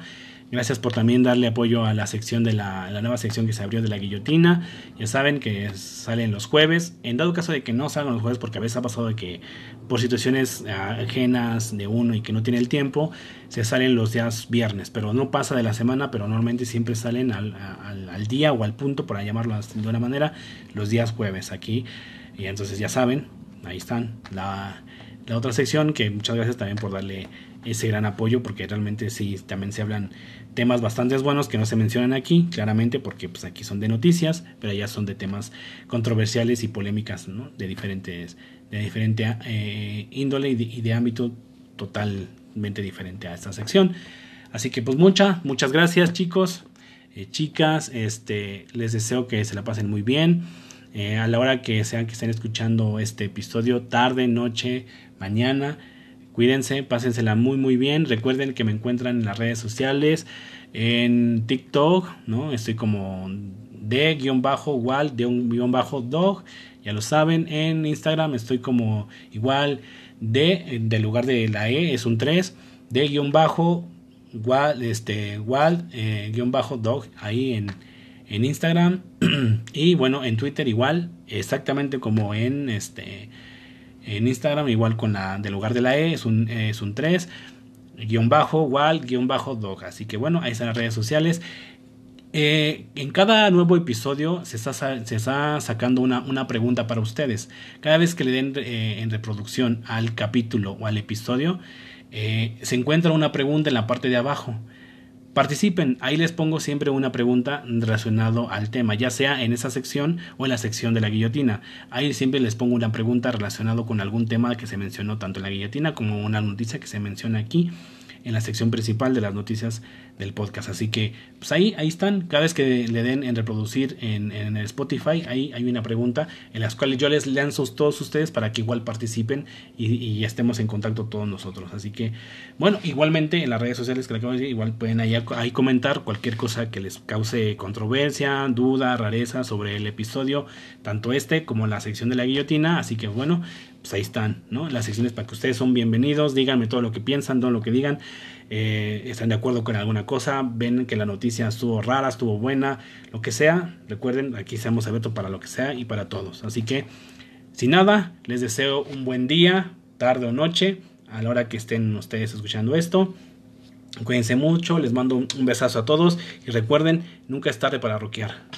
Gracias por también darle apoyo a la sección de la, nueva sección que se abrió de la guillotina. Ya saben que salen los jueves. En dado caso de que no salgan los jueves, porque a veces ha pasado de que por situaciones ajenas de uno y que no tiene el tiempo, se salen los días viernes. Pero no pasa de la semana, pero normalmente siempre salen al, al día o al punto, para llamarlo de una manera, los días jueves aquí. Y entonces ya saben, ahí están. La, la otra sección, que muchas gracias también por darle ese gran apoyo, porque realmente sí, también se hablan temas bastante buenos que no se mencionan aquí, claramente, porque pues aquí son de noticias, pero allá son de temas controversiales y polémicas, ¿no? De diferentes, de diferente eh, índole y de, ámbito total, totalmente diferente a esta sección. Así que pues muchas, muchas gracias chicos, eh, chicas, este, les deseo que se la pasen muy bien. Eh, a la hora que sean que estén escuchando este episodio, tarde, noche, mañana, cuídense, pásensela muy muy bien. Recuerden que me encuentran en las redes sociales, en TikTok, ¿no? Estoy como de un guion bajo dog, ya lo saben, en Instagram estoy como igual de, del lugar de la E es un 3, de guion bajo, wal, este, wal, eh, guion bajo dog, ahí en, en Instagram, y bueno, en Twitter igual, exactamente como en este, en Instagram, igual con la del lugar de la E, es un, es un 3, guion bajo, wal, guion bajo dog, así que bueno, ahí están las redes sociales. Eh, en cada nuevo episodio se está, se está sacando una, una, pregunta para ustedes. Cada vez que le den eh, en reproducción al capítulo o al episodio, eh, se encuentra una pregunta en la parte de abajo. Participen, ahí les pongo siempre una pregunta relacionada al tema, ya sea en esa sección o en la sección de la guillotina. Ahí siempre les pongo una pregunta relacionada con algún tema que se mencionó tanto en la guillotina como una noticia que se menciona aquí en la sección principal de las noticias del podcast. Así que, pues ahí, ahí están. Cada vez que le den en reproducir en, en el Spotify, ahí hay una pregunta en las cuales yo les lanzo todos ustedes para que igual participen y, estemos en contacto todos nosotros. Así que, bueno, igualmente en las redes sociales que le acabo de decir, igual pueden ahí, ahí comentar cualquier cosa que les cause controversia, duda, rareza sobre el episodio, tanto este como la sección de la guillotina. Así que, bueno, pues ahí están, ¿no? Las secciones para que ustedes son bienvenidos, díganme todo lo que piensan, todo lo que digan, eh, están de acuerdo con alguna cosa, ven que la noticia estuvo rara, estuvo buena, lo que sea, recuerden, aquí estamos abiertos para lo que sea y para todos. Así que, sin nada, les deseo un buen día, tarde o noche, a la hora que estén ustedes escuchando esto. Cuídense mucho, les mando un besazo a todos y recuerden, nunca es tarde para roquear.